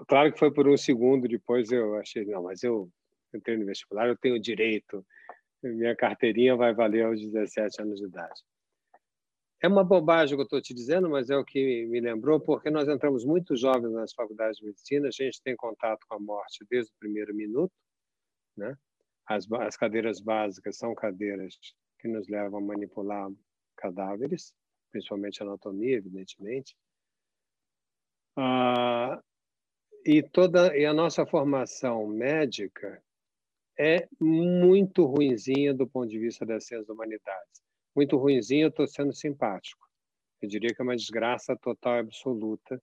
Speaker 3: claro que foi por um segundo, depois eu achei, não, mas eu entrei no vestibular, eu tenho direito, minha carteirinha vai valer aos 17 anos de idade. É uma bobagem que eu estou te dizendo, mas é o que me lembrou, porque nós entramos muito jovens nas faculdades de medicina, a gente tem contato com a morte desde o primeiro minuto, né? As, as cadeiras básicas são cadeiras que nos levam a manipular cadáveres, principalmente anatomia, evidentemente. Ah, e toda e a nossa formação médica é muito ruinzinha do ponto de vista das ciências humanidades. Muito ruinzinha, estou sendo simpático. Eu diria que é uma desgraça total e absoluta,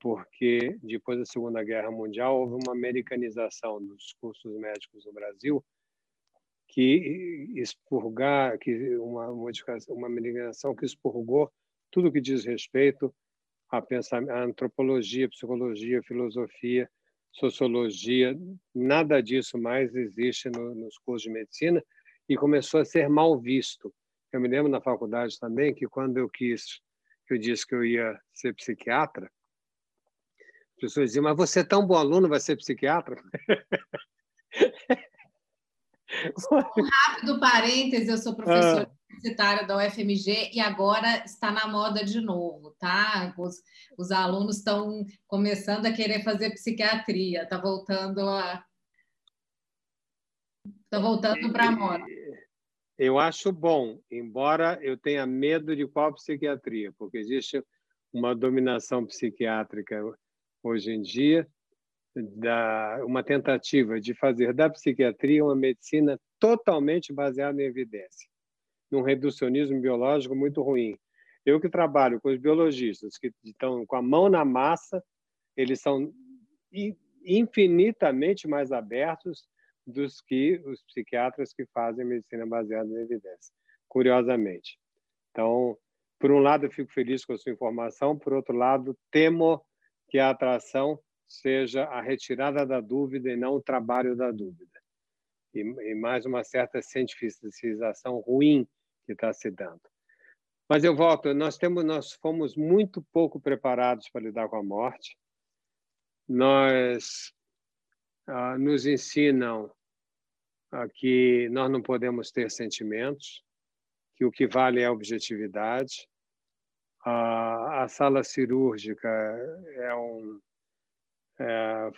Speaker 3: porque depois da Segunda Guerra Mundial houve uma americanização dos cursos médicos no Brasil que expurgar, que uma modificação, uma americanização que expurgou tudo que diz respeito a, a antropologia, psicologia, filosofia, sociologia, nada disso mais existe no, nos cursos de medicina e começou a ser mal visto. Eu me lembro na faculdade também que quando eu quis, eu disse que eu ia ser psiquiatra, as pessoas diziam, mas você é tão bom aluno, vai ser psiquiatra?
Speaker 4: Um rápido parêntese, eu sou professora ah. universitária da UFMG e agora está na moda de novo, tá? Os, os alunos estão começando a querer fazer psiquiatria, está voltando a. Está voltando para a moda.
Speaker 3: Eu acho bom, embora eu tenha medo de qual psiquiatria, porque existe uma dominação psiquiátrica hoje em dia da, uma tentativa de fazer da psiquiatria uma medicina totalmente baseada em evidência, num reducionismo biológico muito ruim. Eu que trabalho com os biologistas que estão com a mão na massa, eles são infinitamente mais abertos dos que os psiquiatras que fazem medicina baseada em evidência, curiosamente. Então, por um lado, eu fico feliz com a sua informação, por outro lado, temo que a atração seja a retirada da dúvida e não o trabalho da dúvida. E, e mais uma certa cientificização ruim que está se dando. Mas eu volto, nós temos, nós fomos muito pouco preparados para lidar com a morte. Nós ah, nos ensinam ah, que nós não podemos ter sentimentos, que o que vale é a objetividade. Ah, a sala cirúrgica é um é,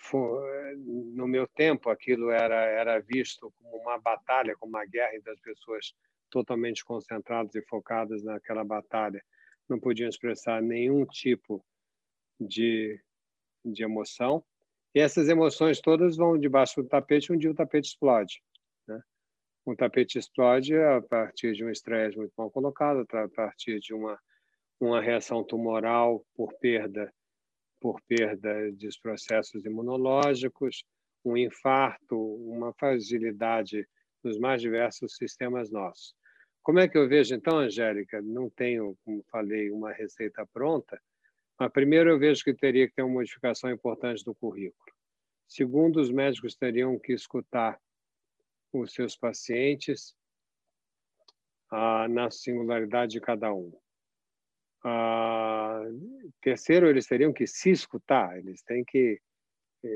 Speaker 3: no meu tempo, aquilo era, era visto como uma batalha, como uma guerra das pessoas totalmente concentradas e focadas naquela batalha. Não podiam expressar nenhum tipo de, de emoção. E essas emoções todas vão debaixo do tapete, um dia o tapete explode. Né? Um tapete explode a partir de um estresse muito mal colocado, a partir de uma, uma reação tumoral por perda por perda dos processos imunológicos, um infarto, uma fragilidade nos mais diversos sistemas nossos. Como é que eu vejo, então, Angélica? Não tenho, como falei, uma receita pronta, mas primeiro eu vejo que teria que ter uma modificação importante do currículo. Segundo, os médicos teriam que escutar os seus pacientes ah, na singularidade de cada um. Ah, terceiro, eles teriam que se escutar, eles têm que eh,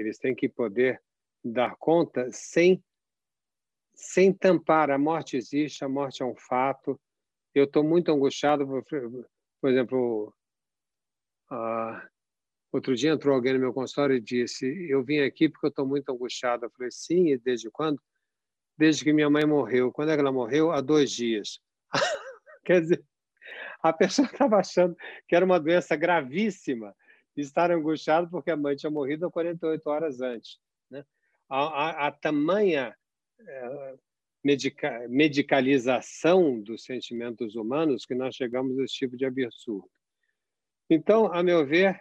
Speaker 3: eles têm que poder dar conta sem sem tampar. A morte existe, a morte é um fato. Eu estou muito angustiado, por, por exemplo, ah, outro dia entrou alguém no meu consultório e disse: Eu vim aqui porque eu estou muito angustiado. Eu falei: Sim, e desde quando? Desde que minha mãe morreu. Quando é que ela morreu? Há dois dias. Quer dizer, a pessoa estava achando que era uma doença gravíssima e estar angustiado porque a mãe tinha morrido 48 horas antes. Né? A, a, a tamanha é, medica, medicalização dos sentimentos humanos que nós chegamos a esse tipo de absurdo. Então, a meu ver,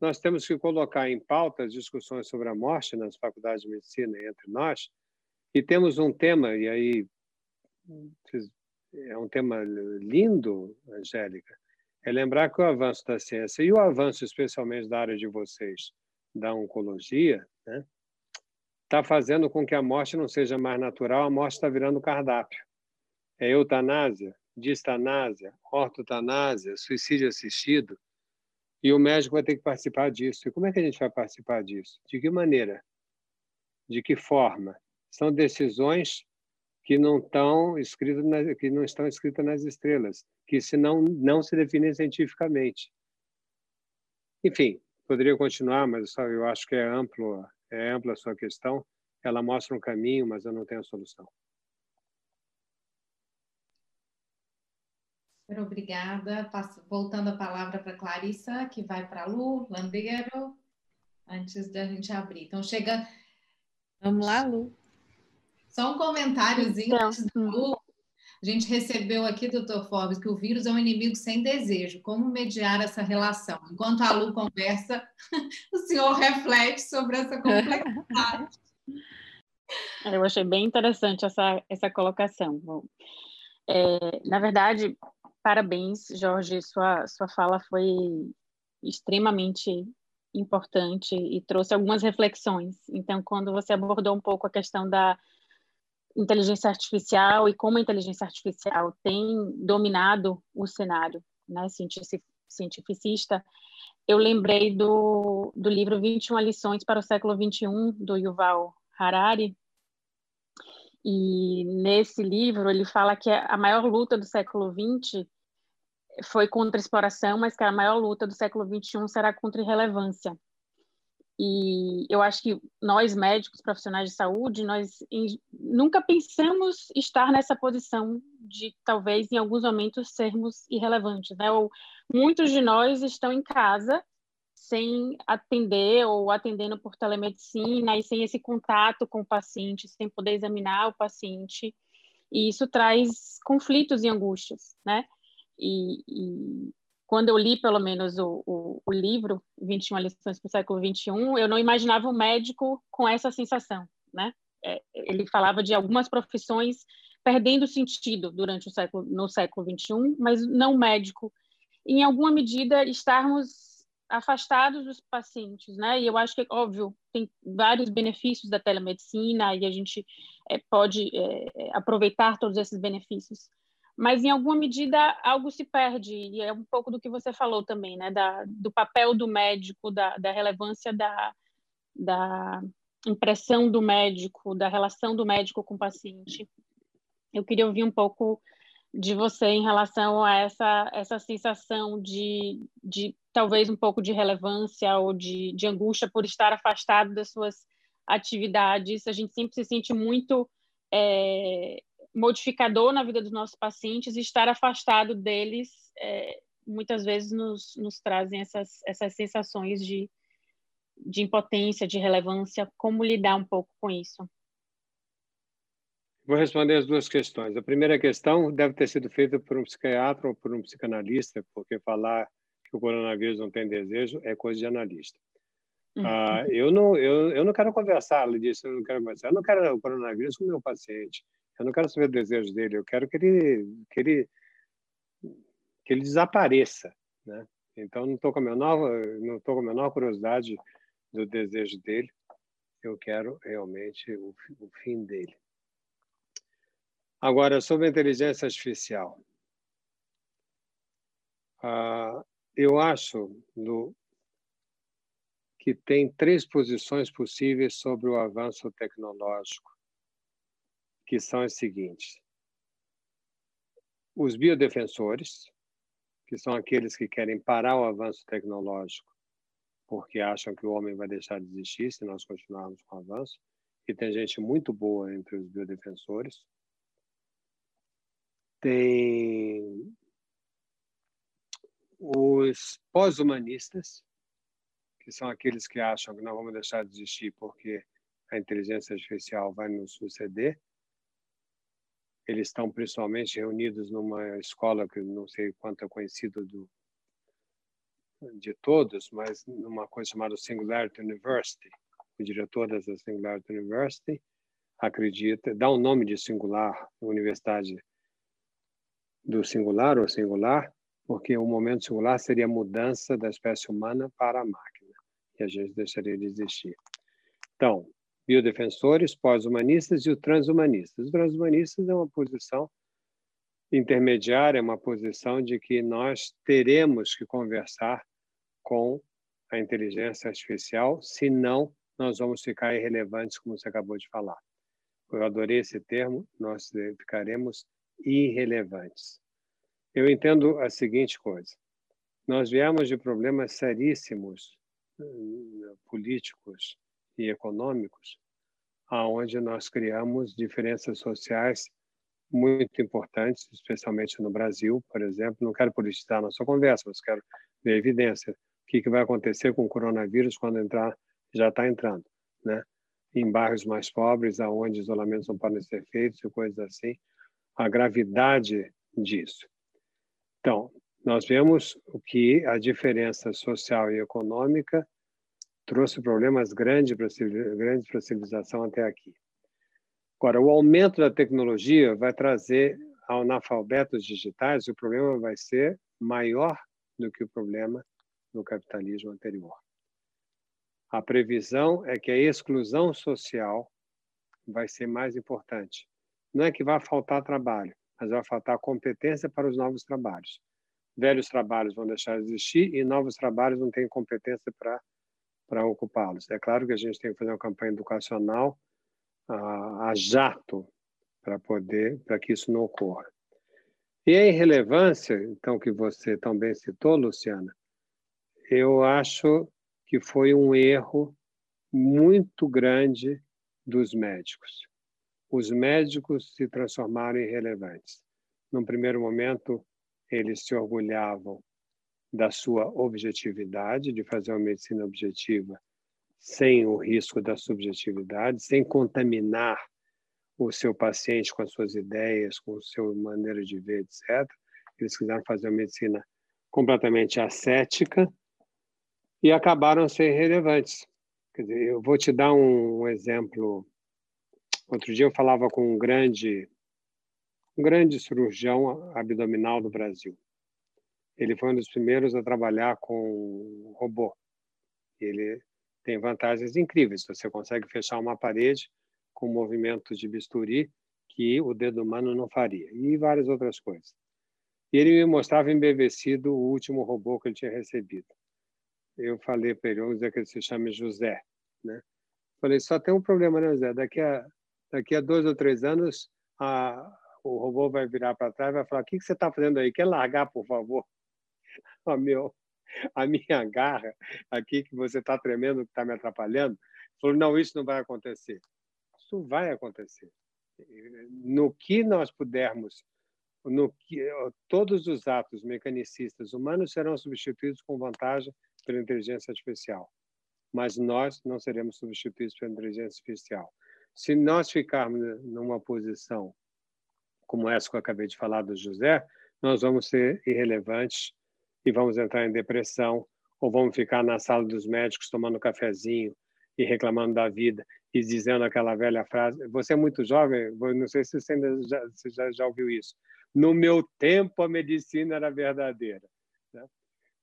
Speaker 3: nós temos que colocar em pauta as discussões sobre a morte nas faculdades de medicina entre nós, e temos um tema, e aí vocês é um tema lindo, Angélica, é lembrar que o avanço da ciência e o avanço especialmente da área de vocês, da oncologia, né, está fazendo com que a morte não seja mais natural, a morte está virando cardápio. É eutanásia, distanásia, ortotanásia, suicídio assistido. E o médico vai ter que participar disso. E como é que a gente vai participar disso? De que maneira? De que forma? São decisões que não estão escritas nas, que não estão escritas nas estrelas, que se não não se definem cientificamente. Enfim, poderia continuar, mas só eu acho que é amplo, é ampla a sua questão. Ela mostra um caminho, mas eu não tenho a solução.
Speaker 4: Super obrigada. Passo, voltando a palavra para Clarissa, que vai para a Lu Landeiro, antes da gente abrir. Então, chega.
Speaker 2: Vamos lá, Lu.
Speaker 4: Só um comentáriozinho então, antes da Lu. A gente recebeu aqui, doutor Forbes, que o vírus é um inimigo sem desejo. Como mediar essa relação? Enquanto a Lu conversa, o senhor reflete sobre essa complexidade.
Speaker 5: Eu achei bem interessante essa, essa colocação. É, na verdade, Parabéns, Jorge. Sua, sua fala foi extremamente importante e trouxe algumas reflexões. Então, quando você abordou um pouco a questão da inteligência artificial e como a inteligência artificial tem dominado o cenário né, cientificista, eu lembrei do, do livro 21 lições para o século 21 do Yuval Harari, e nesse livro ele fala que a maior luta do século XX foi contra a exploração, mas que a maior luta do século XXI será contra a irrelevância. E eu acho que nós, médicos, profissionais de saúde, nós nunca pensamos estar nessa posição de, talvez, em alguns momentos, sermos irrelevantes. Né? Ou muitos de nós estão em casa sem atender ou atendendo por telemedicina e sem esse contato com o paciente, sem poder examinar o paciente. E isso traz conflitos e angústias, né? E, e, quando eu li, pelo menos, o, o, o livro 21 lições para o século 21, eu não imaginava um médico com essa sensação, né? É, ele falava de algumas profissões perdendo sentido durante o século no século 21, mas não médico. Em alguma medida, estarmos afastados dos pacientes, né? E eu acho que, óbvio, tem vários benefícios da telemedicina e a gente é, pode é, aproveitar todos esses benefícios mas em alguma medida algo se perde, e é um pouco do que você falou também, né, da, do papel do médico, da, da relevância da, da impressão do médico, da relação do médico com o paciente. Eu queria ouvir um pouco de você em relação a essa, essa sensação de, de talvez um pouco de relevância ou de, de angústia por estar afastado das suas atividades. A gente sempre se sente muito é, modificador na vida dos nossos pacientes e estar afastado deles é, muitas vezes nos, nos trazem essas, essas sensações de, de impotência, de relevância. Como lidar um pouco com isso?
Speaker 3: Vou responder as duas questões. A primeira questão deve ter sido feita por um psiquiatra ou por um psicanalista, porque falar que o coronavírus não tem desejo é coisa de analista. Uhum. Ah, eu, não, eu, eu não quero conversar, ele disse, eu não quero conversar, eu não quero o coronavírus com o meu paciente. Eu não quero saber o desejo dele, eu quero que ele que ele que ele desapareça, né? Então não estou com a menor não com a menor curiosidade do desejo dele. Eu quero realmente o, o fim dele. Agora sobre a inteligência artificial, ah, eu acho do, que tem três posições possíveis sobre o avanço tecnológico que são as seguintes: os biodefensores, que são aqueles que querem parar o avanço tecnológico porque acham que o homem vai deixar de existir se nós continuarmos com o avanço, e tem gente muito boa entre os biodefensores. Tem os pós-humanistas, que são aqueles que acham que não vamos deixar de existir porque a inteligência artificial vai nos suceder. Eles estão principalmente reunidos numa escola que não sei quanto é conhecido do, de todos, mas numa coisa chamada Singularity University. O diretor dessa Singularity University acredita, dá o um nome de singular, Universidade do singular ou singular, porque o momento singular seria a mudança da espécie humana para a máquina, e a gente deixaria de existir. Então, biodefensores, pós-humanistas e os transhumanistas. Os transhumanistas é uma posição intermediária, é uma posição de que nós teremos que conversar com a inteligência artificial, senão nós vamos ficar irrelevantes, como você acabou de falar. Eu adorei esse termo, nós ficaremos irrelevantes. Eu entendo a seguinte coisa: nós viemos de problemas seríssimos hum, políticos e econômicos, aonde nós criamos diferenças sociais muito importantes, especialmente no Brasil, por exemplo. Não quero politizar a nossa conversa, mas quero ver evidência. O que, que vai acontecer com o coronavírus quando entrar, já está entrando, né? Em bairros mais pobres, aonde isolamentos não podem ser feitos e coisas assim. A gravidade disso. Então, nós vemos que a diferença social e econômica trouxe problemas grandes para grandes a civilização até aqui. Agora, o aumento da tecnologia vai trazer analfabetos digitais, o problema vai ser maior do que o problema no capitalismo anterior. A previsão é que a exclusão social vai ser mais importante. Não é que vai faltar trabalho, mas vai faltar competência para os novos trabalhos. Velhos trabalhos vão deixar de existir e novos trabalhos não têm competência para para ocupá-los. É claro que a gente tem que fazer uma campanha educacional a, a jato para poder, para que isso não ocorra. E a irrelevância, então, que você também citou, Luciana, eu acho que foi um erro muito grande dos médicos. Os médicos se transformaram em relevantes. Num primeiro momento, eles se orgulhavam da sua objetividade, de fazer uma medicina objetiva sem o risco da subjetividade, sem contaminar o seu paciente com as suas ideias, com a sua maneira de ver, etc. Eles quiseram fazer uma medicina completamente ascética e acabaram a ser irrelevantes. Quer dizer, eu vou te dar um exemplo. Outro dia eu falava com um grande, um grande cirurgião abdominal do Brasil. Ele foi um dos primeiros a trabalhar com robô. Ele tem vantagens incríveis. Você consegue fechar uma parede com movimentos de bisturi que o dedo humano não faria, e várias outras coisas. E ele me mostrava embevecido o último robô que ele tinha recebido. Eu falei para ele, vamos dizer que ele se chama José. Né? Falei, só tem um problema, né, José? Daqui a, daqui a dois ou três anos, a, o robô vai virar para trás e vai falar: O que, que você está fazendo aí? Quer largar, por favor? Oh, meu, a minha garra aqui, que você está tremendo, que está me atrapalhando, falou: não, isso não vai acontecer. Isso vai acontecer. No que nós pudermos, no que todos os atos mecanicistas humanos serão substituídos com vantagem pela inteligência artificial, mas nós não seremos substituídos pela inteligência artificial. Se nós ficarmos numa posição como essa que eu acabei de falar do José, nós vamos ser irrelevantes e vamos entrar em depressão, ou vamos ficar na sala dos médicos tomando cafezinho e reclamando da vida e dizendo aquela velha frase. Você é muito jovem, não sei se você, ainda já, já, já ouviu isso. No meu tempo, a medicina era verdadeira. Né?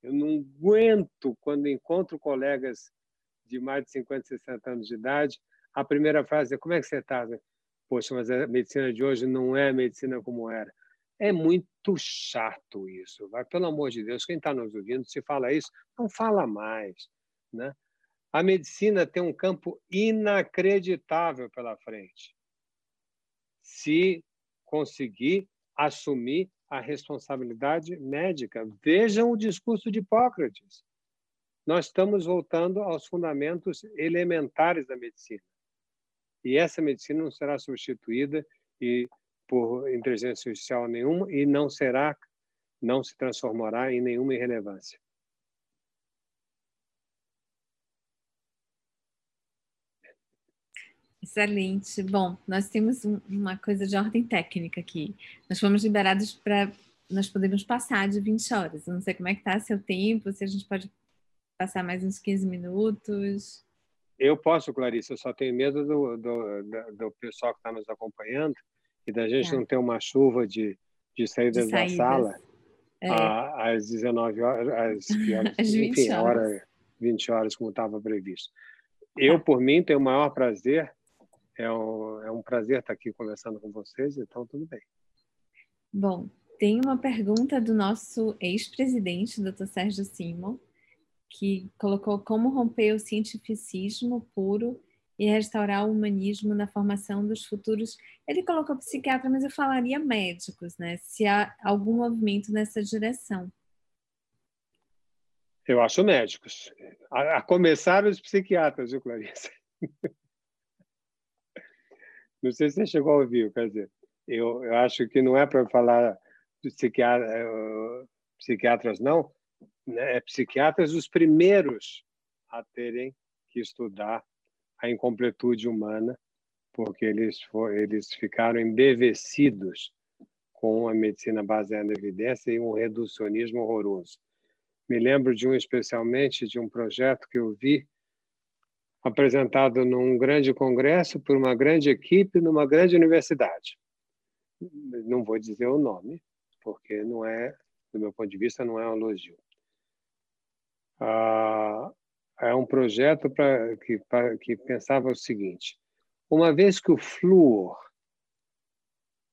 Speaker 3: Eu não aguento quando encontro colegas de mais de 50, 60 anos de idade, a primeira frase é: Como é que você está? Poxa, mas a medicina de hoje não é a medicina como era. É muito chato isso. Vai, pelo amor de Deus, quem está nos ouvindo, se fala isso, não fala mais. Né? A medicina tem um campo inacreditável pela frente. Se conseguir assumir a responsabilidade médica. Vejam o discurso de Hipócrates. Nós estamos voltando aos fundamentos elementares da medicina. E essa medicina não será substituída e por inteligência artificial nenhuma e não será, não se transformará em nenhuma irrelevância.
Speaker 2: Excelente. Bom, nós temos uma coisa de ordem técnica aqui. Nós fomos liberados para nós podemos passar de 20 horas. Eu não sei como é que está seu tempo, se a gente pode passar mais uns 15 minutos.
Speaker 3: Eu posso, Clarice, eu só tenho medo do, do, do, do pessoal que está nos acompanhando, e da gente é. não ter uma chuva de, de saídas, de saídas. da sala é. às 19 horas, às, às enfim, 20 horas. Hora, 20 horas, como estava previsto. Eu, tá. por mim, tenho o maior prazer, é um, é um prazer estar aqui conversando com vocês, então tudo bem.
Speaker 2: Bom, tem uma pergunta do nosso ex-presidente, Dr. Sérgio Simon, que colocou como romper o cientificismo puro e restaurar o humanismo na formação dos futuros. Ele colocou psiquiatra, mas eu falaria médicos, né? Se há algum movimento nessa direção.
Speaker 3: Eu acho médicos. A, a começar os psiquiatras, viu, Clarice? Não sei se você chegou a ouvir, quer dizer, eu, eu acho que não é para falar de psiquiatra, uh, psiquiatras, não, né? é psiquiatras os primeiros a terem que estudar a incompletude humana, porque eles, for, eles ficaram embevecidos com a medicina baseada em evidência e um reducionismo horroroso. Me lembro de um especialmente de um projeto que eu vi apresentado num grande congresso por uma grande equipe numa grande universidade. Não vou dizer o nome, porque não é, do meu ponto de vista, não é um elogio. Ah, é um projeto pra, que, que pensava o seguinte: uma vez que o flúor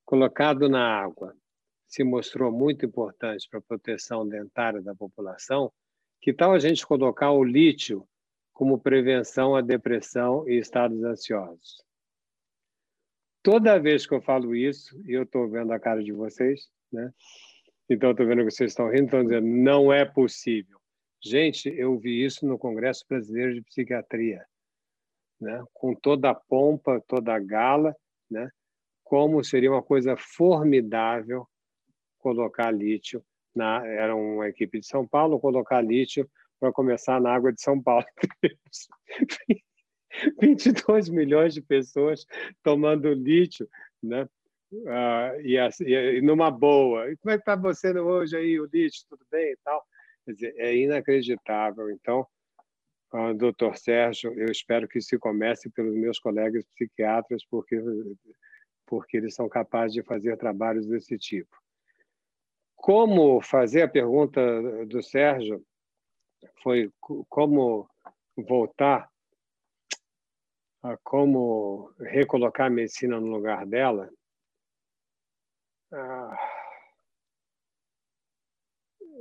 Speaker 3: colocado na água se mostrou muito importante para a proteção dentária da população, que tal a gente colocar o lítio como prevenção à depressão e estados ansiosos? Toda vez que eu falo isso, e eu estou vendo a cara de vocês, né? Então, estou vendo que vocês estão rindo, estão dizendo, não é possível. Gente, eu vi isso no Congresso Brasileiro de Psiquiatria, né? com toda a pompa, toda a gala, né? como seria uma coisa formidável colocar lítio na era uma equipe de São Paulo colocar lítio para começar na água de São Paulo 22 milhões de pessoas tomando lítio né ah, e, assim, e, numa boa e como é que está você hoje aí o lítio tudo bem e tal Quer dizer, é inacreditável então Uh, doutor Sérgio, eu espero que se comece pelos meus colegas psiquiatras, porque, porque eles são capazes de fazer trabalhos desse tipo. Como fazer a pergunta do Sérgio foi como voltar a como recolocar a medicina no lugar dela. Ah,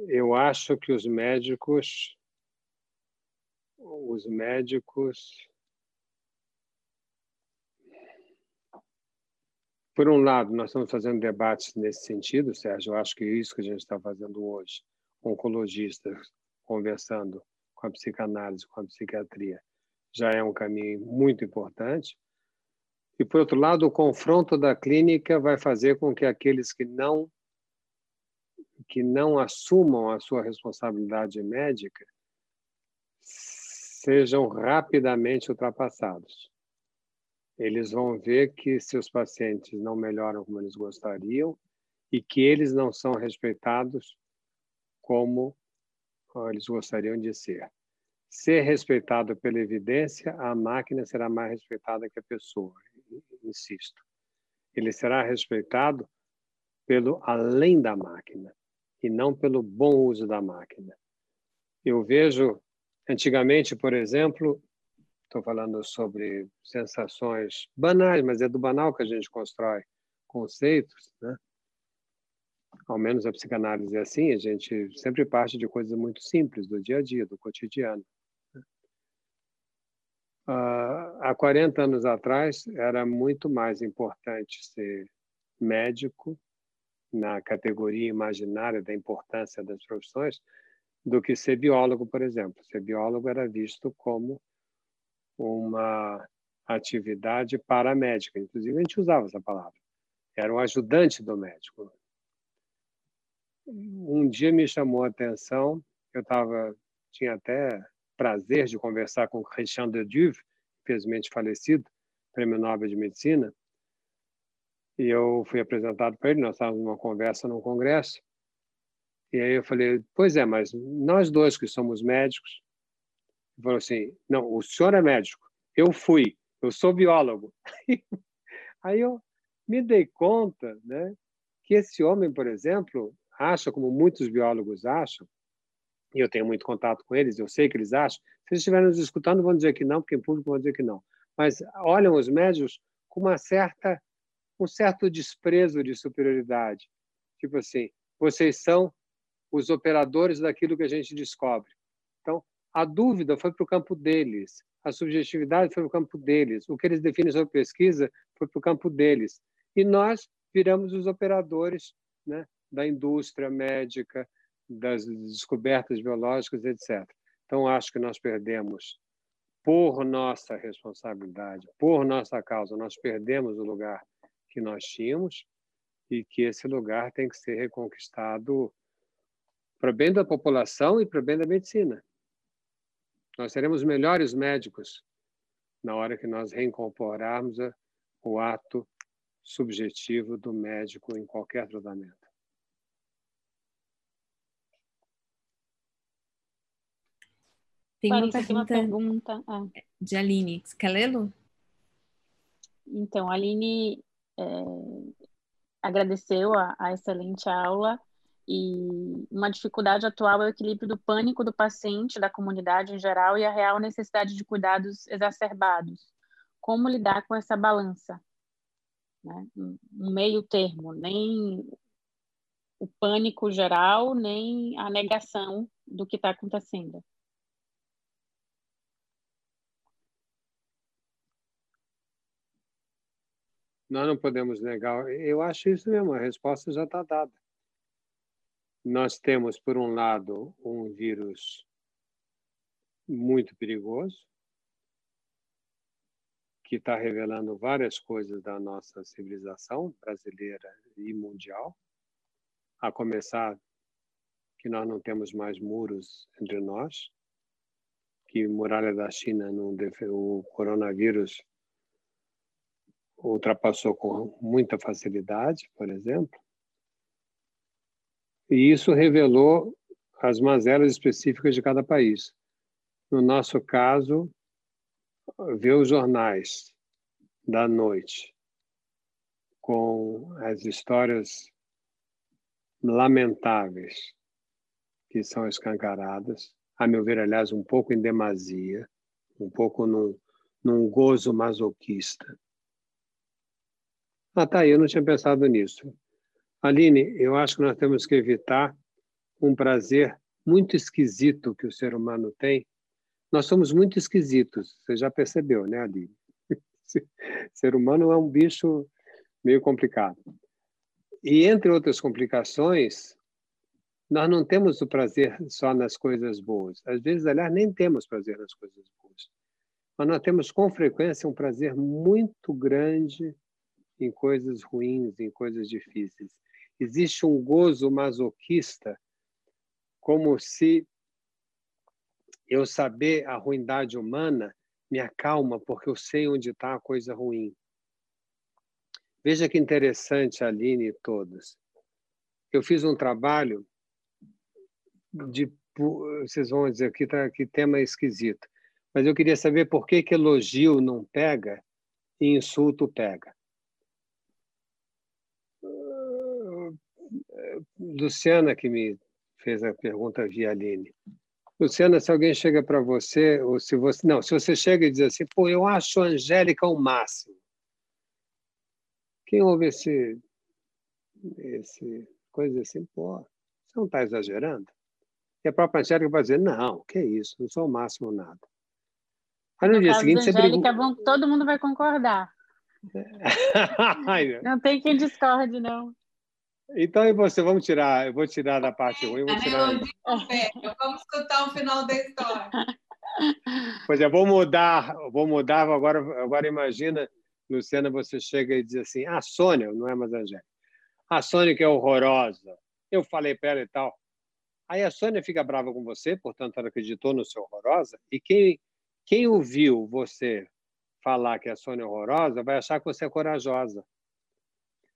Speaker 3: eu acho que os médicos os médicos Por um lado, nós estamos fazendo debates nesse sentido, Sérgio, eu acho que é isso que a gente está fazendo hoje, oncologistas conversando com a psicanálise, com a psiquiatria, já é um caminho muito importante. E, por outro lado, o confronto da clínica vai fazer com que aqueles que não que não assumam a sua responsabilidade médica sejam rapidamente ultrapassados eles vão ver que seus pacientes não melhoram como eles gostariam e que eles não são respeitados como eles gostariam de ser. Ser respeitado pela evidência, a máquina será mais respeitada que a pessoa, insisto. Ele será respeitado pelo além da máquina e não pelo bom uso da máquina. Eu vejo, antigamente, por exemplo, Estou falando sobre sensações banais, mas é do banal que a gente constrói conceitos, né? Ao menos a psicanálise é assim, a gente sempre parte de coisas muito simples do dia a dia, do cotidiano. Uh, há 40 anos atrás, era muito mais importante ser médico, na categoria imaginária da importância das profissões, do que ser biólogo, por exemplo. Ser biólogo era visto como uma atividade paramédica. Inclusive, a gente usava essa palavra. Era um ajudante do médico. Um dia me chamou a atenção, eu estava, tinha até prazer de conversar com de Duve, infelizmente falecido, prêmio Nobel de Medicina, e eu fui apresentado para ele, nós estávamos numa conversa num congresso, e aí eu falei, pois é, mas nós dois que somos médicos, falou assim: não, o senhor é médico, eu fui, eu sou biólogo. Aí eu me dei conta né, que esse homem, por exemplo, acha, como muitos biólogos acham, e eu tenho muito contato com eles, eu sei que eles acham, se eles estiverem nos escutando, vão dizer que não, porque em público vão dizer que não. Mas olham os médicos com uma certa, um certo desprezo de superioridade. Tipo assim, vocês são os operadores daquilo que a gente descobre. Então, A dúvida foi para o campo deles, a subjetividade foi para o campo deles, o que eles definem sobre pesquisa foi para o campo deles. E nós viramos os operadores né, da indústria médica, das descobertas biológicas, etc. Então, acho que nós perdemos, por nossa responsabilidade, por nossa causa, nós perdemos o lugar que nós tínhamos e que esse lugar tem que ser reconquistado para bem da população e para bem da medicina. Nós seremos melhores médicos na hora que nós reincorporarmos o ato subjetivo do médico em qualquer tratamento.
Speaker 2: Tem uma pergunta, uma pergunta. Ah. de Aline. Quer lê-lo?
Speaker 5: Então, a Aline é, agradeceu a, a excelente aula e uma dificuldade atual é o equilíbrio do pânico do paciente, da comunidade em geral e a real necessidade de cuidados exacerbados. Como lidar com essa balança? Né? Um meio termo, nem o pânico geral, nem a negação do que está acontecendo.
Speaker 3: Nós não podemos negar. Eu acho isso mesmo, a resposta já está dada. Nós temos, por um lado, um vírus muito perigoso, que está revelando várias coisas da nossa civilização brasileira e mundial, a começar que nós não temos mais muros entre nós, que muralha da China, não o coronavírus ultrapassou com muita facilidade, por exemplo. E isso revelou as mazelas específicas de cada país. No nosso caso, ver os jornais da noite com as histórias lamentáveis que são escancaradas, a meu ver, aliás, um pouco em demasia, um pouco num, num gozo masoquista ah, tá aí, eu não tinha pensado nisso. Aline, eu acho que nós temos que evitar um prazer muito esquisito que o ser humano tem. Nós somos muito esquisitos, você já percebeu, né, Aline? ser humano é um bicho meio complicado. E entre outras complicações, nós não temos o prazer só nas coisas boas. Às vezes, aliás, nem temos prazer nas coisas boas. Mas nós temos com frequência um prazer muito grande em coisas ruins, em coisas difíceis. Existe um gozo masoquista, como se eu saber a ruindade humana me acalma, porque eu sei onde está a coisa ruim. Veja que interessante, Aline e todos. Eu fiz um trabalho de. Vocês vão dizer que, tá, que tema esquisito. Mas eu queria saber por que, que elogio não pega e insulto pega. Luciana que me fez a pergunta via Aline. Luciana, se alguém chega para você, ou se você. Não, se você chega e diz assim, pô, eu acho a Angélica o máximo. Quem ouve esse. esse coisa assim, pô, você não está exagerando? E a própria Angélica vai dizer, não, que isso, não sou o máximo nada.
Speaker 5: Aí no, no dia seguinte você Angélica, vão, todo mundo vai concordar. não tem quem discorde, não.
Speaker 3: Então, e você? Vamos tirar, eu vou tirar da parte ruim. Vou tirar...
Speaker 6: Vamos escutar o final da história.
Speaker 3: Pois é, vou mudar, vou mudar. Agora, agora imagina, Luciana, você chega e diz assim: a ah, Sônia, não é mais a Angélica. A Sônia que é horrorosa. Eu falei para ela e tal. Aí a Sônia fica brava com você, portanto, ela acreditou no seu horrorosa. E quem, quem ouviu você falar que a Sônia é horrorosa vai achar que você é corajosa.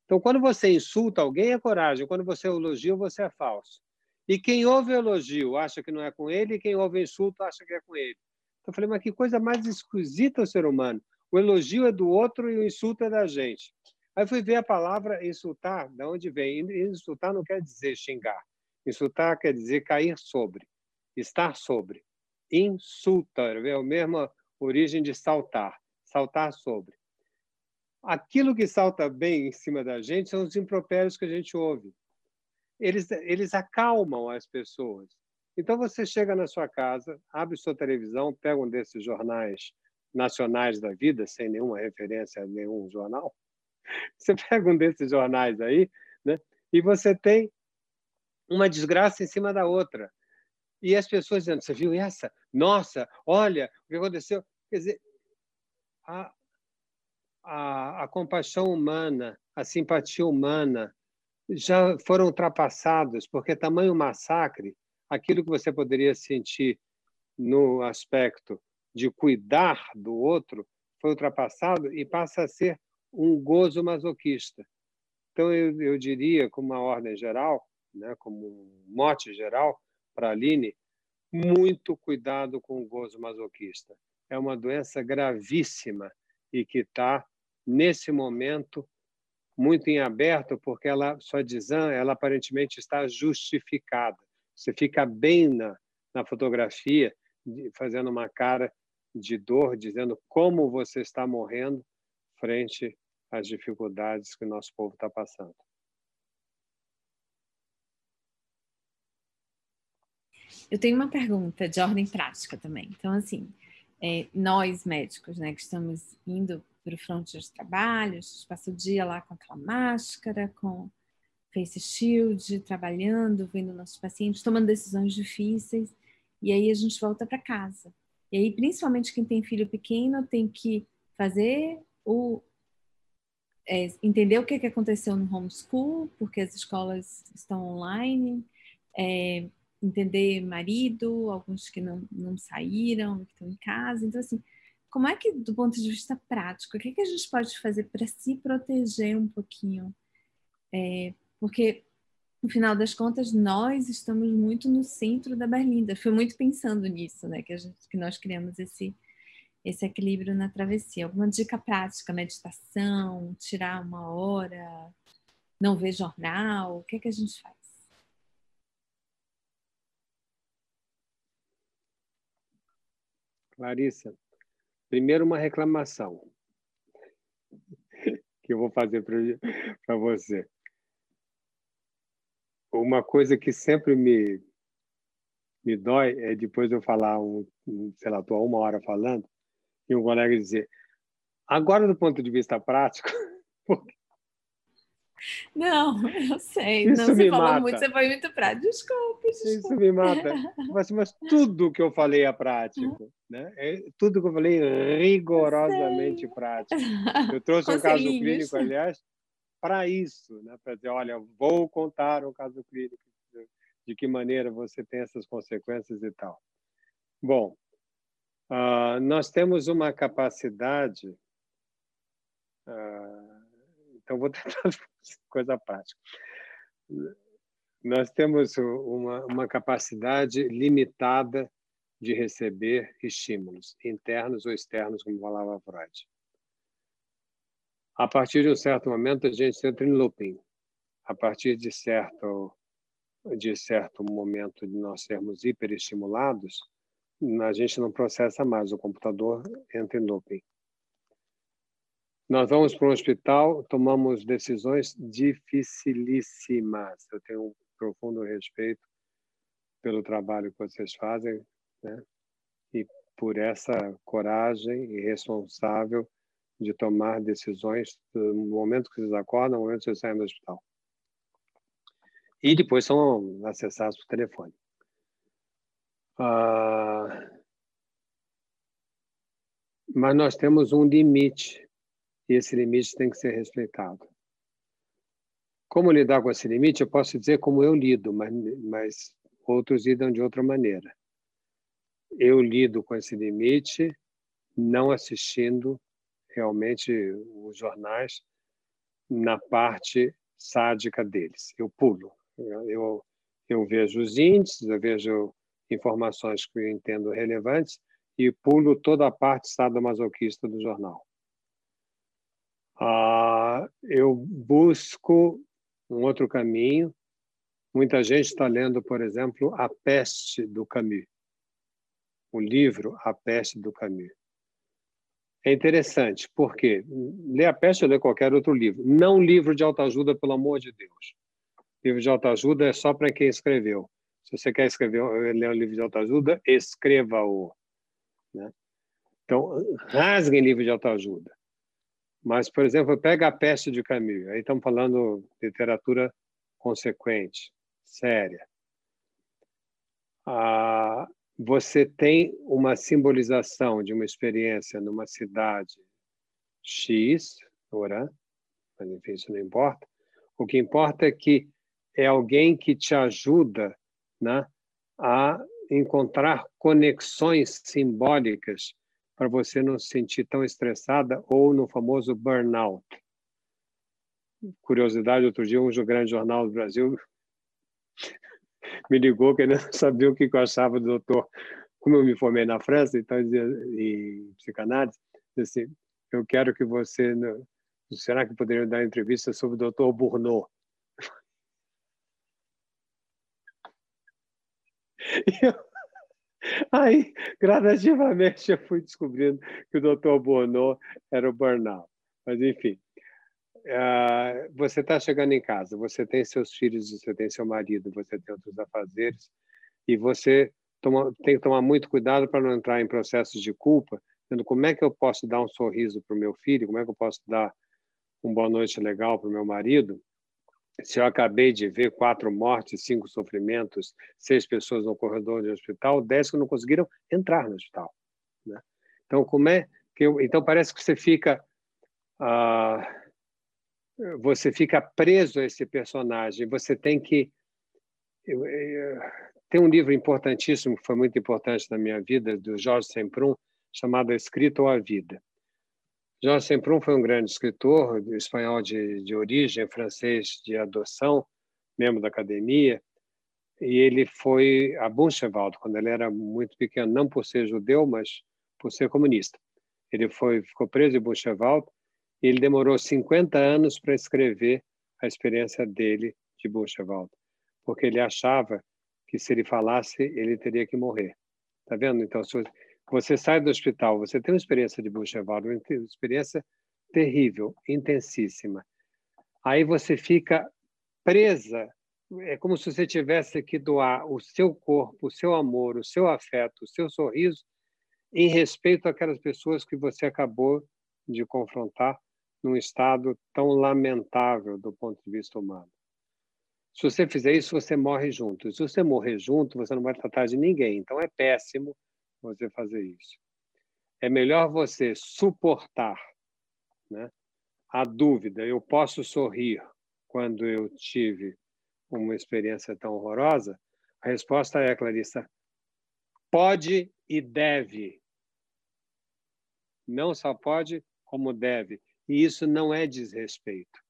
Speaker 3: Então, quando você insulta alguém, é coragem. Quando você elogia, você é falso. E quem ouve elogio acha que não é com ele, e quem ouve insulto acha que é com ele. Então, eu falei, mas que coisa mais esquisita o ser humano. O elogio é do outro e o insulto é da gente. Aí fui ver a palavra insultar, de onde vem. Insultar não quer dizer xingar. Insultar quer dizer cair sobre, estar sobre. Insulta, é a mesma origem de saltar, saltar sobre aquilo que salta bem em cima da gente são os impropérios que a gente ouve. Eles, eles acalmam as pessoas. Então você chega na sua casa, abre sua televisão, pega um desses jornais nacionais da vida, sem nenhuma referência a nenhum jornal. Você pega um desses jornais aí, né? E você tem uma desgraça em cima da outra. E as pessoas dizendo: Você viu essa? Nossa, olha o que aconteceu. Quer dizer, a, a, a compaixão humana, a simpatia humana já foram ultrapassados, porque tamanho massacre, aquilo que você poderia sentir no aspecto de cuidar do outro, foi ultrapassado e passa a ser um gozo masoquista. Então, eu, eu diria, como uma ordem geral, né, como um mote geral para a Aline, muito cuidado com o gozo masoquista. É uma doença gravíssima e que está, nesse momento, muito em aberto, porque ela, sua dizan, ela aparentemente está justificada. Você fica bem na, na fotografia, fazendo uma cara de dor, dizendo como você está morrendo frente às dificuldades que o nosso povo está passando.
Speaker 2: Eu tenho uma pergunta de ordem prática também. Então, assim, é, nós médicos, né, que estamos indo para o fronte de trabalho, a gente passa o dia lá com aquela máscara, com face shield, trabalhando, vendo nossos pacientes, tomando decisões difíceis, e aí a gente volta para casa. E aí, principalmente quem tem filho pequeno, tem que fazer o. É, entender o que, que aconteceu no homeschool, porque as escolas estão online, é, entender marido, alguns que não, não saíram, que estão em casa. Então, assim, como é que, do ponto de vista prático, o que, que a gente pode fazer para se proteger um pouquinho? É, porque no final das contas, nós estamos muito no centro da Berlinda. Foi muito pensando nisso, né? Que, a gente, que nós criamos esse, esse equilíbrio na travessia. Alguma dica prática, meditação, tirar uma hora, não ver jornal, o que, é que a gente faz?
Speaker 3: Larissa, primeiro uma reclamação que eu vou fazer para você. Uma coisa que sempre me me dói é depois eu falar um, sei lá, tô uma hora falando e um colega dizer agora do ponto de vista prático
Speaker 2: Não, eu sei. Isso não, você falou mata. muito, você foi muito prático. Desculpe, desculpe.
Speaker 3: Isso me mata. Mas, mas tudo que eu falei é prático. Né? É, tudo que eu falei é rigorosamente eu prático. Eu trouxe um caso clínico, aliás, para isso, né? para dizer, olha, vou contar um caso clínico, de que maneira você tem essas consequências e tal. Bom, uh, nós temos uma capacidade, uh, então vou tentar coisa prática. Nós temos uma, uma capacidade limitada de receber estímulos, internos ou externos, como falava Freud. A partir de um certo momento, a gente entra em looping. A partir de certo, de certo momento de nós sermos hiperestimulados, a gente não processa mais, o computador entra em looping. Nós vamos para um hospital, tomamos decisões dificilíssimas. Eu tenho um profundo respeito pelo trabalho que vocês fazem, né? E por essa coragem irresponsável de tomar decisões no momento que vocês acordam, no momento que vocês saem do hospital. E depois são acessados por telefone. Ah, mas nós temos um limite e esse limite tem que ser respeitado. Como lidar com esse limite? Eu posso dizer como eu lido, mas, mas outros lidam de outra maneira. Eu lido com esse limite não assistindo realmente os jornais na parte sádica deles. Eu pulo. Eu, eu vejo os índices, eu vejo informações que eu entendo relevantes e pulo toda a parte sadomasoquista do jornal. Ah, eu busco um outro caminho. Muita gente está lendo, por exemplo, A Peste do Camus, o livro A Peste do Camus. É interessante, porque ler A Peste ou ler qualquer outro livro. Não livro de autoajuda, pelo amor de Deus. Livro de autoajuda é só para quem escreveu. Se você quer escrever ler um livro de autoajuda, escreva-o. Né? Então, rasguem livro de autoajuda. Mas, por exemplo, pega a Peste de Camus. Aí estamos falando literatura consequente, séria. Ah, você tem uma simbolização de uma experiência numa cidade X, Orã, mas enfim, isso não importa. O que importa é que é alguém que te ajuda né, a encontrar conexões simbólicas para você não se sentir tão estressada ou no famoso burnout. Curiosidade, outro dia um grande jornal do Brasil me ligou querendo saber o que eu achava do doutor. Como eu me formei na França, então em psicanálise, assim, eu quero que você será que poderia dar entrevista sobre o doutor Bourneau? Eu, aí, gradativamente, eu fui descobrindo que o doutor Bourneau era o burnout. Mas, enfim, uh, você está chegando em casa, você tem seus filhos, você tem seu marido, você tem outros afazeres, e você toma, tem que tomar muito cuidado para não entrar em processos de culpa, dizendo como é que eu posso dar um sorriso para o meu filho, como é que eu posso dar um boa noite legal para o meu marido, se eu acabei de ver quatro mortes, cinco sofrimentos, seis pessoas no corredor de hospital, dez que não conseguiram entrar no hospital. Né? Então, como é que eu, então parece que você fica ah, você fica preso a esse personagem. Você tem que eu, tem um livro importantíssimo que foi muito importante na minha vida do Jorge Semprún chamado Escrito ou a Vida. Jorge Semprún foi um grande escritor, espanhol de, de origem, francês de adoção, membro da academia, e ele foi a Buchenwald quando ele era muito pequeno, não por ser judeu, mas por ser comunista. Ele foi ficou preso em Buchenwald e ele demorou 50 anos para escrever a experiência dele de Buchenwald, porque ele achava que se ele falasse, ele teria que morrer. Tá vendo? Então, você sai do hospital, você tem uma experiência de Buchenwald, uma experiência terrível, intensíssima. Aí você fica presa, é como se você tivesse que doar o seu corpo, o seu amor, o seu afeto, o seu sorriso em respeito àquelas pessoas que você acabou de confrontar num estado tão lamentável do ponto de vista humano. Se você fizer isso, você morre junto. Se você morrer junto, você não vai tratar de ninguém. Então é péssimo você fazer isso. É melhor você suportar né, a dúvida. Eu posso sorrir quando eu tive uma experiência tão horrorosa? A resposta é, Clarissa, pode e deve. Não só pode, como deve. E isso não é desrespeito.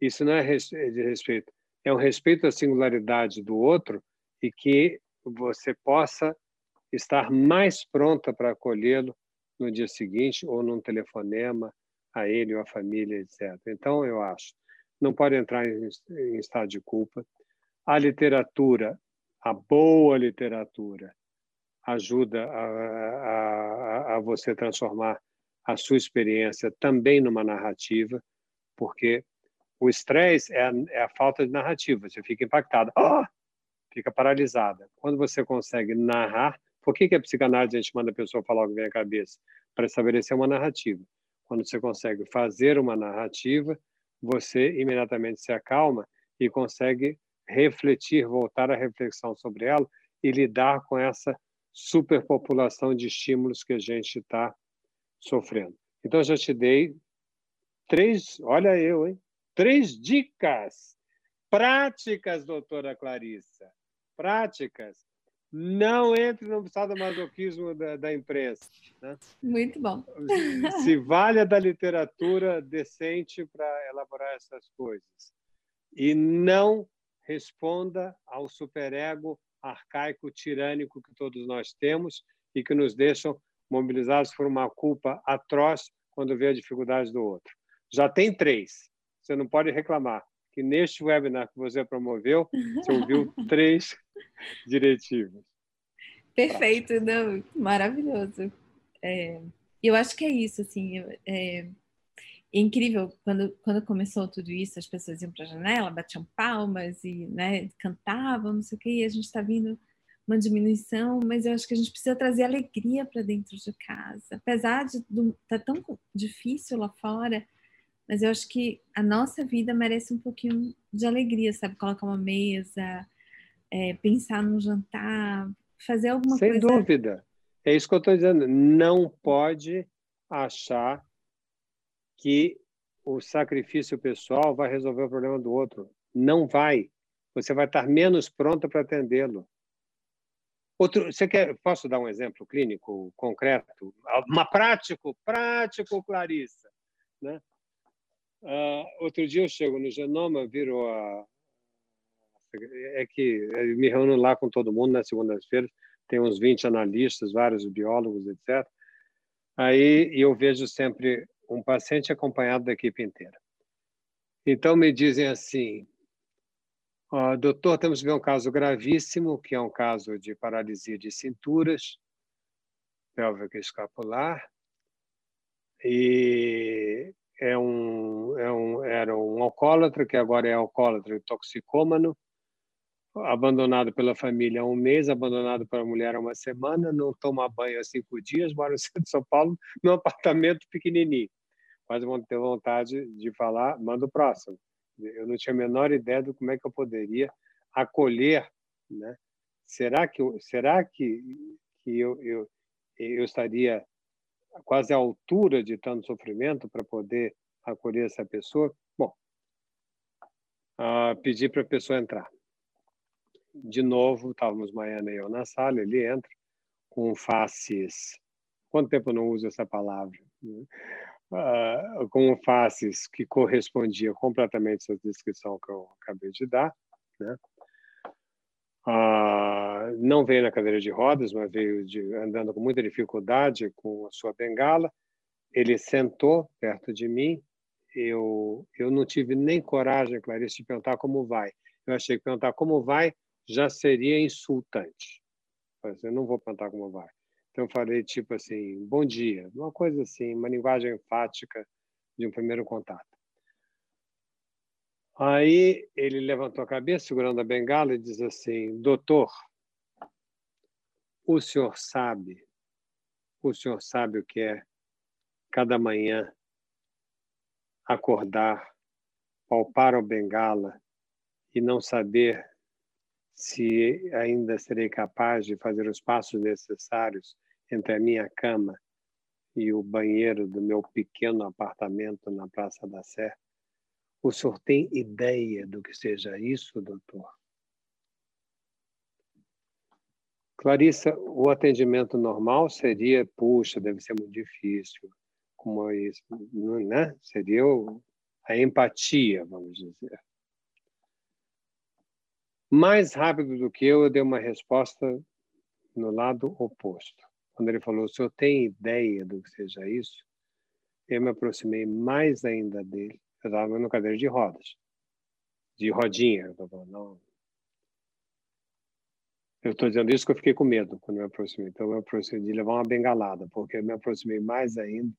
Speaker 3: Isso não é desrespeito. É um respeito à singularidade do outro e que você possa estar mais pronta para acolhê-lo no dia seguinte ou num telefonema a ele ou à família, etc. Então, eu acho, não pode entrar em, em estado de culpa. A literatura, a boa literatura, ajuda a, a, a você transformar a sua experiência também numa narrativa, porque o estresse é, é a, falta de narrativa. Você fica impactado, oh! fica paralisada. Quando você consegue narrar, por que, que a psicanálise a gente manda a pessoa falar o que vem à cabeça? Para estabelecer uma narrativa. Quando você consegue fazer uma narrativa, você imediatamente se acalma e consegue refletir, voltar à reflexão sobre ela e lidar com essa superpopulação de estímulos que a gente está sofrendo. Então, já te dei três, olha eu, hein? Três dicas práticas, doutora Clarissa. Práticas não entre no sadomasoquismo da, da imprensa. Né?
Speaker 2: Muito bom.
Speaker 3: Se valha da literatura decente para elaborar essas coisas. E não responda ao superego arcaico, tirânico que todos nós temos e que nos deixam mobilizados por uma culpa atroz quando vê a dificuldade do outro. Já tem três. Você não pode reclamar que neste webinar que você promoveu, você ouviu três diretivas.
Speaker 2: Perfeito, não, maravilhoso. É, eu acho que é isso, assim, é, é incrível, quando, quando começou tudo isso, as pessoas iam para a janela, batiam palmas e né, cantavam, não sei o quê, e a gente está vindo uma diminuição, mas eu acho que a gente precisa trazer alegria para dentro de casa. Apesar de estar tá tão difícil lá fora, mas eu acho que a nossa vida merece um pouquinho de alegria, sabe? Colocar uma mesa, é, pensar num jantar, fazer alguma
Speaker 3: Sem
Speaker 2: coisa.
Speaker 3: Sem dúvida. É isso que eu estou dizendo. Não pode achar que o sacrifício pessoal vai resolver o problema do outro. Não vai. Você vai estar menos pronta para atendê-lo. Outro, você quer? Posso dar um exemplo clínico concreto, uma prático, prático, Clarissa, né? Uh, outro dia eu chego no Genoma, viro a é que me reúno lá com todo mundo nas segundas-feiras, tem uns 20 analistas, vários biólogos, etc. Aí eu vejo sempre um paciente acompanhado da equipe inteira. Então me dizem assim, oh, doutor, temos que ver um caso gravíssimo, que é um caso de paralisia de cinturas, pélvica escapular, e é um, é um, era um alcoólatra, que agora é alcoólatra e toxicômano, abandonado pela família há um mês, abandonado pela mulher há uma semana, não toma banho há cinco dias, mora no centro de São Paulo, num apartamento pequenininho. Quase vão ter vontade de falar, manda o próximo. Eu não tinha a menor ideia de como é que eu poderia acolher, né? Será que será que que eu, eu eu estaria quase à altura de tanto sofrimento para poder acolher essa pessoa? Bom, uh, pedi para a pessoa entrar de novo, estávamos Maiana e eu na sala, ele entra com faces. Quanto tempo eu não uso essa palavra? Uh, com faces que correspondia completamente à descrição que eu acabei de dar. Né? Uh, não veio na cadeira de rodas, mas veio de, andando com muita dificuldade com a sua bengala. Ele sentou perto de mim. Eu, eu não tive nem coragem, Clarice, de perguntar como vai. Eu achei que perguntar como vai já seria insultante. Eu não vou perguntar como vai. Então eu falei tipo assim, bom dia, uma coisa assim, uma linguagem enfática de um primeiro contato. Aí ele levantou a cabeça, segurando a bengala, e diz assim: Doutor, o senhor sabe, o senhor sabe o que é cada manhã acordar, palpar a bengala e não saber se ainda serei capaz de fazer os passos necessários entre a minha cama e o banheiro do meu pequeno apartamento na Praça da Sé. O senhor tem ideia do que seja isso, doutor? Clarissa, o atendimento normal seria, puxa, deve ser muito difícil, como é isso, né? Seria a empatia, vamos dizer. Mais rápido do que eu, eu dei uma resposta no lado oposto. Quando ele falou, o senhor tem ideia do que seja isso? Eu me aproximei mais ainda dele. Eu estava no cadeira de rodas, de rodinha. Eu não. Estou dizendo isso porque eu fiquei com medo quando me aproximei. Então, eu me aproximei de levar uma bengalada, porque eu me aproximei mais ainda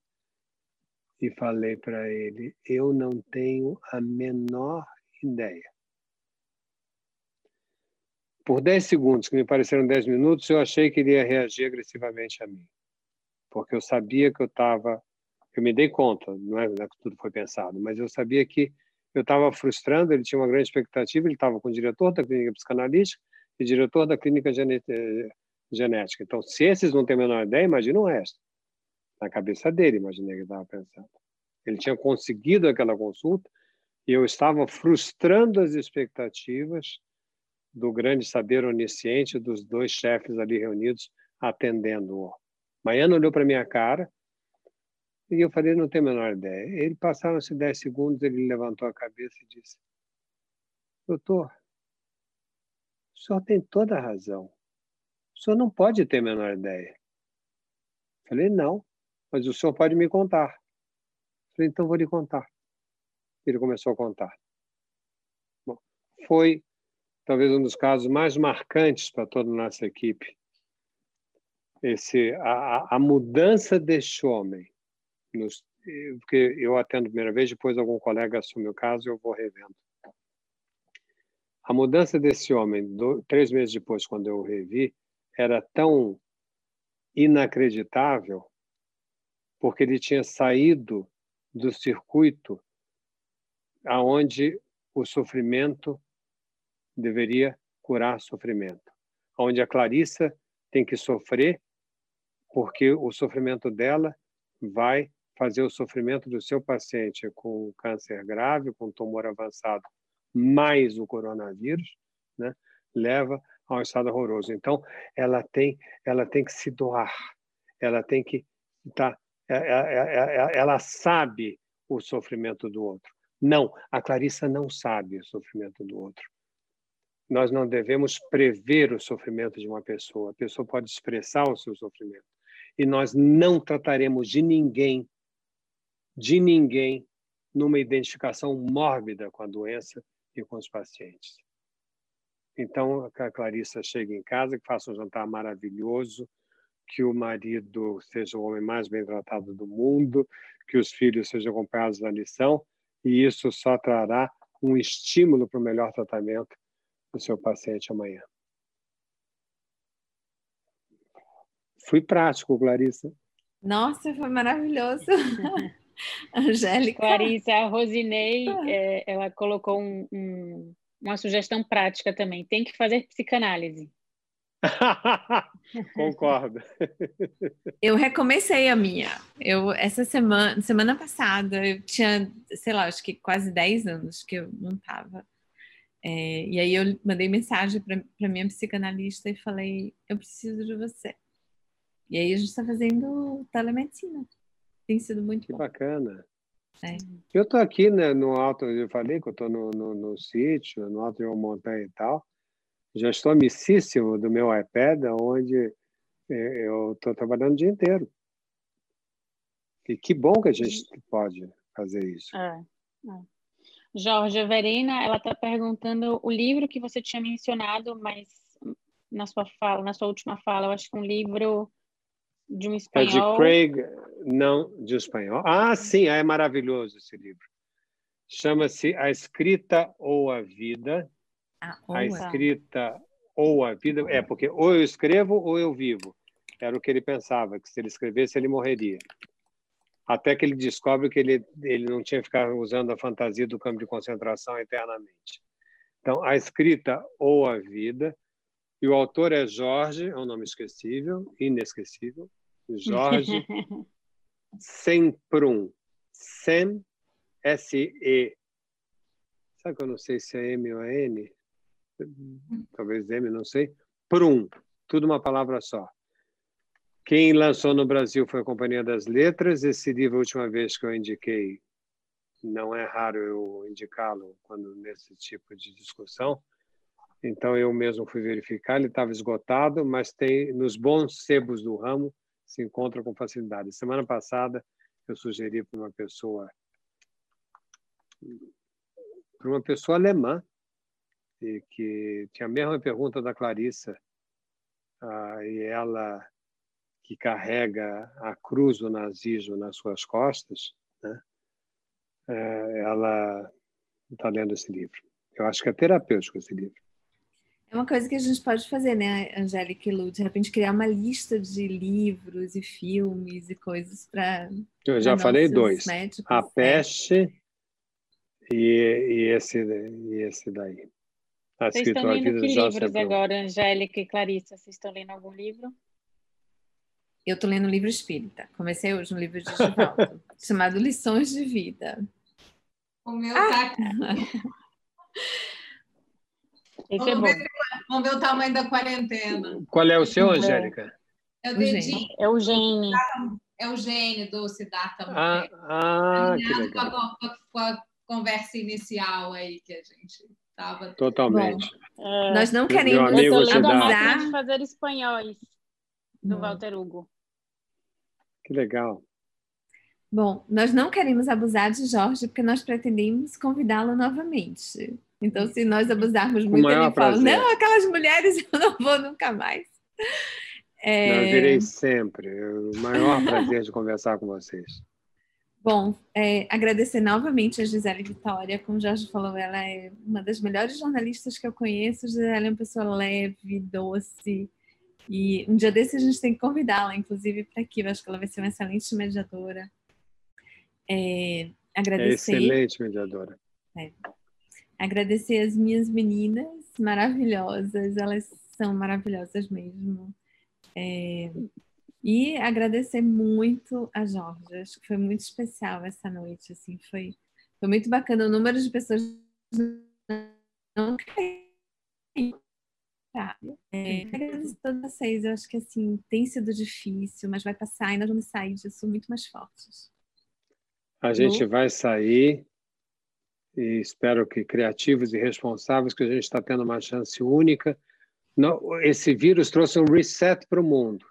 Speaker 3: e falei para ele: eu não tenho a menor ideia por 10 segundos, que me pareceram 10 minutos, eu achei que ele ia reagir agressivamente a mim. Porque eu sabia que eu estava. Eu me dei conta, não é, não é que tudo foi pensado, mas eu sabia que eu estava frustrando, ele tinha uma grande expectativa, ele estava com o diretor da clínica psicanalítica e diretor da clínica eh, genética. Então, se esses não têm a menor ideia, imagina o resto. Na cabeça dele, imaginei que estava pensando. Ele tinha conseguido aquela consulta e eu estava frustrando as expectativas do grande saber onisciente dos dois chefes ali reunidos atendendo-o. Maiano olhou para minha cara e eu falei, não tenho a menor ideia. Ele passaram-se dez segundos, ele levantou a cabeça e disse, doutor, o senhor tem toda a razão. O senhor não pode ter a menor ideia. Eu falei, não, mas o senhor pode me contar. Eu falei, então vou lhe contar. Ele começou a contar. Bom, foi talvez um dos casos mais marcantes para toda a nossa equipe. Esse, a, a mudança deste homem, porque eu atendo a primeira vez, depois algum colega assume o caso e eu vou revendo. A mudança desse homem, do, três meses depois, quando eu o revi, era tão inacreditável, porque ele tinha saído do circuito aonde o sofrimento deveria curar sofrimento, onde a Clarissa tem que sofrer porque o sofrimento dela vai fazer o sofrimento do seu paciente com câncer grave, com tumor avançado, mais o coronavírus, né, leva a um estado horroroso. Então, ela tem, ela tem que se doar, ela tem que tá, é, é, é, ela sabe o sofrimento do outro. Não, a Clarissa não sabe o sofrimento do outro. Nós não devemos prever o sofrimento de uma pessoa. A pessoa pode expressar o seu sofrimento. E nós não trataremos de ninguém, de ninguém, numa identificação mórbida com a doença e com os pacientes. Então, que a Clarissa chegue em casa, que faça um jantar maravilhoso, que o marido seja o homem mais bem tratado do mundo, que os filhos sejam acompanhados na lição, e isso só trará um estímulo para o melhor tratamento do seu paciente amanhã. Fui prático, Clarissa.
Speaker 2: Nossa, foi maravilhoso. Angélica.
Speaker 5: Clarissa, a Rosinei, ah. é, ela colocou um, um, uma sugestão prática também. Tem que fazer psicanálise.
Speaker 3: Concordo.
Speaker 2: Eu recomecei a minha. Eu essa semana, semana passada, eu tinha, sei lá, acho que quase 10 anos que eu não estava. É, e aí eu mandei mensagem para minha psicanalista e falei: eu preciso de você. E aí a gente está fazendo telemedicina. Tem sido muito
Speaker 3: que
Speaker 2: bom.
Speaker 3: bacana.
Speaker 2: É.
Speaker 3: Eu estou aqui né, no alto, eu falei que eu estou no, no, no, sítio, no alto de uma montanha e tal. Já estou amicíssimo do meu iPad, onde é, eu estou trabalhando o dia inteiro. E que bom que a gente pode fazer isso.
Speaker 5: É, é. Jorge, a Verena, ela está perguntando o livro que você tinha mencionado, mas na sua fala, na sua última fala, eu acho que um livro de um espanhol.
Speaker 3: É de Craig, não, de um espanhol. Ah, sim, é maravilhoso esse livro. Chama-se A Escrita ou a Vida.
Speaker 2: Ah,
Speaker 3: a Escrita ou a Vida. É, porque ou eu escrevo ou eu vivo. Era o que ele pensava, que se ele escrevesse, ele morreria. Até que ele descobre que ele, ele não tinha que ficar usando a fantasia do campo de concentração eternamente. Então, A Escrita ou a Vida. E o autor é Jorge, é um nome esquecível, inesquecível, Jorge Semprum. Sem, S-E. Sabe que eu não sei se é M ou é N? Talvez M, não sei. Prum. Tudo uma palavra só. Quem lançou no Brasil foi a Companhia das Letras. Esse livro, a última vez que eu indiquei, não é raro eu indicá-lo quando nesse tipo de discussão. Então eu mesmo fui verificar, ele estava esgotado, mas tem nos bons sebos do ramo se encontra com facilidade. Semana passada eu sugeri para uma pessoa para uma pessoa alemã que tinha a mesma pergunta da Clarissa ah, e ela que carrega a cruz do nazismo nas suas costas, né? É, ela está lendo esse livro. Eu acho que é terapêutico esse livro.
Speaker 2: É uma coisa que a gente pode fazer, né, Angélica e Lu? De repente criar uma lista de livros e filmes e coisas para.
Speaker 3: Eu já falei dois: médicos, A é. Peste e, e, esse, e esse daí.
Speaker 5: A Vocês estão lendo que livros agora, Angélica e Clarissa? Vocês estão lendo algum livro?
Speaker 2: Eu estou lendo um livro espírita. Comecei hoje um livro de Givaldo, chamado Lições de Vida.
Speaker 6: O meu ah! tá aqui.
Speaker 5: Vamos,
Speaker 6: é ver, vamos ver o tamanho da quarentena.
Speaker 3: Qual é o seu, Angélica?
Speaker 6: É o dedinho.
Speaker 5: É o Gene.
Speaker 6: É o Gene do Siddhartha
Speaker 3: Ah, ah que legal. Com
Speaker 6: a, com a conversa inicial aí que a gente estava.
Speaker 3: Totalmente.
Speaker 2: Bom, é, nós não queremos abusar
Speaker 5: de fazer espanhóis do Walter Hugo.
Speaker 3: Que legal.
Speaker 2: Bom, nós não queremos abusar de Jorge porque nós pretendemos convidá-lo novamente. Então, se nós abusarmos muito, ele fala: não, aquelas mulheres eu não vou nunca mais.
Speaker 3: É... Eu virei sempre. O maior prazer de conversar com vocês.
Speaker 2: Bom, é, agradecer novamente a Gisele Vitória, como o Jorge falou, ela é uma das melhores jornalistas que eu conheço. Gisele é uma pessoa leve, doce, e um dia desse a gente tem que convidá-la, inclusive, para aqui. Eu acho que ela vai ser uma excelente mediadora. É, agradecer.
Speaker 3: É excelente mediadora.
Speaker 2: É, agradecer as minhas meninas maravilhosas, elas são maravilhosas mesmo. É, e agradecer muito a Jorge, acho que foi muito especial essa noite, assim, foi, foi muito bacana. O número de pessoas não caiu. É, agradeço a todos vocês, eu acho que assim, tem sido difícil, mas vai passar e nós vamos sair disso muito mais fortes.
Speaker 3: A gente vai sair e espero que criativos e responsáveis, que a gente está tendo uma chance única. esse vírus trouxe um reset para o mundo.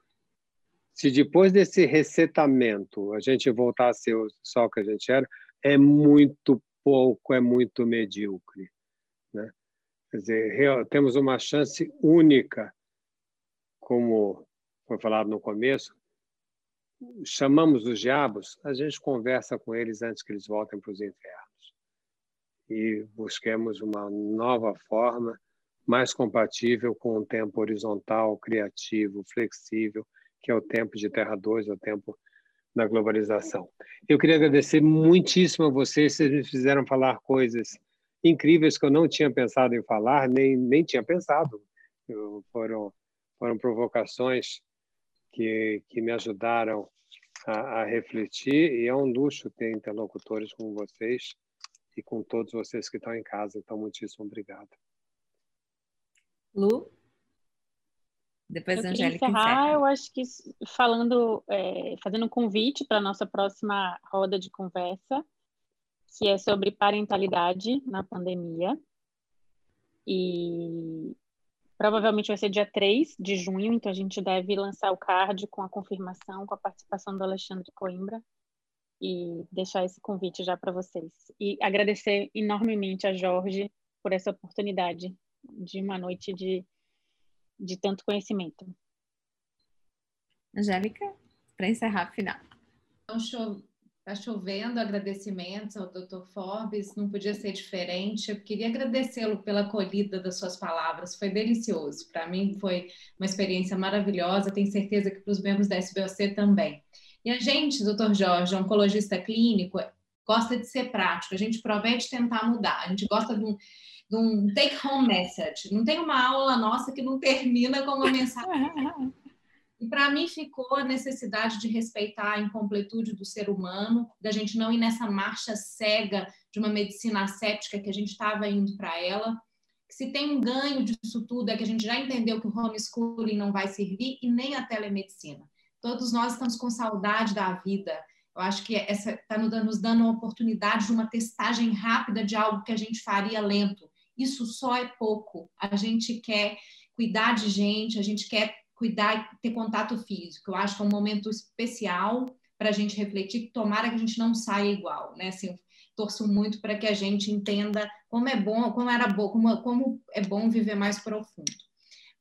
Speaker 3: Se depois desse resetamento a gente voltar a ser só o que a gente era, é muito pouco, é muito medíocre. Né? Quer dizer, temos uma chance única, como foi falado no começo, chamamos os diabos, a gente conversa com eles antes que eles voltem para os infernos. E busquemos uma nova forma mais compatível com um tempo horizontal, criativo, flexível, que é o tempo de Terra 2, é o tempo da globalização. Eu queria agradecer muitíssimo a vocês, vocês me fizeram falar coisas incríveis que eu não tinha pensado em falar, nem, nem tinha pensado. Eu, foram, foram provocações que, que me ajudaram a, a, refletir, e é um luxo ter interlocutores como vocês e com todos vocês que estão em casa. Então, muitíssimo obrigado.
Speaker 2: Lu? Depois
Speaker 5: eu
Speaker 2: Angélica
Speaker 5: encerrar, encerra. eu acho que falando, é, fazendo um convite para a nossa próxima roda de conversa, que é sobre parentalidade na pandemia. E provavelmente vai ser dia 3 de junho, então a gente deve lançar o card com a confirmação, com a participação do Alexandre Coimbra e deixar esse convite já para vocês. E agradecer enormemente a Jorge por essa oportunidade de uma noite de de tanto conhecimento.
Speaker 2: Angélica, para encerrar a final.
Speaker 4: Então, Está chovendo agradecimentos ao Dr. Forbes, não podia ser diferente. Eu queria agradecê-lo pela acolhida das suas palavras, foi delicioso. Para mim foi uma experiência maravilhosa, tenho certeza que para os membros da SBOC também. E a gente, doutor Jorge, oncologista clínico, gosta de ser prático, a gente promete tentar mudar, a gente gosta de um, de um take-home message. Não tem uma aula nossa que não termina com uma mensagem. E para mim ficou a necessidade de respeitar a incompletude do ser humano, da gente não ir nessa marcha cega de uma medicina ascética que a gente estava indo para ela. Se tem um ganho disso tudo é que a gente já entendeu que o homeschooling não vai servir e nem a telemedicina. Todos nós estamos com saudade da vida. Eu acho que essa está nos dando, nos dando a oportunidade de uma testagem rápida de algo que a gente faria lento isso só é pouco. A gente quer cuidar de gente, a gente quer cuidar e ter contato físico. Eu acho que é um momento especial para a gente refletir, tomara que a gente não saia igual, né? Assim, torço muito para que a gente entenda como é bom, como era bom, como, como é bom viver mais profundo.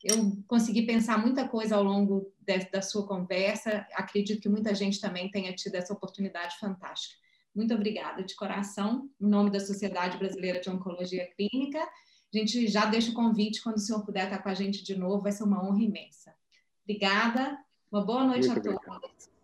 Speaker 4: Eu consegui pensar muita coisa ao longo de, da sua conversa, acredito que muita gente também tenha tido essa oportunidade fantástica. Muito obrigada de coração, em nome da Sociedade Brasileira de Oncologia Clínica. A gente já deixa o convite quando o senhor puder estar com a gente de novo, vai ser uma honra imensa. Obrigada, uma boa noite Muito a obrigado. todos.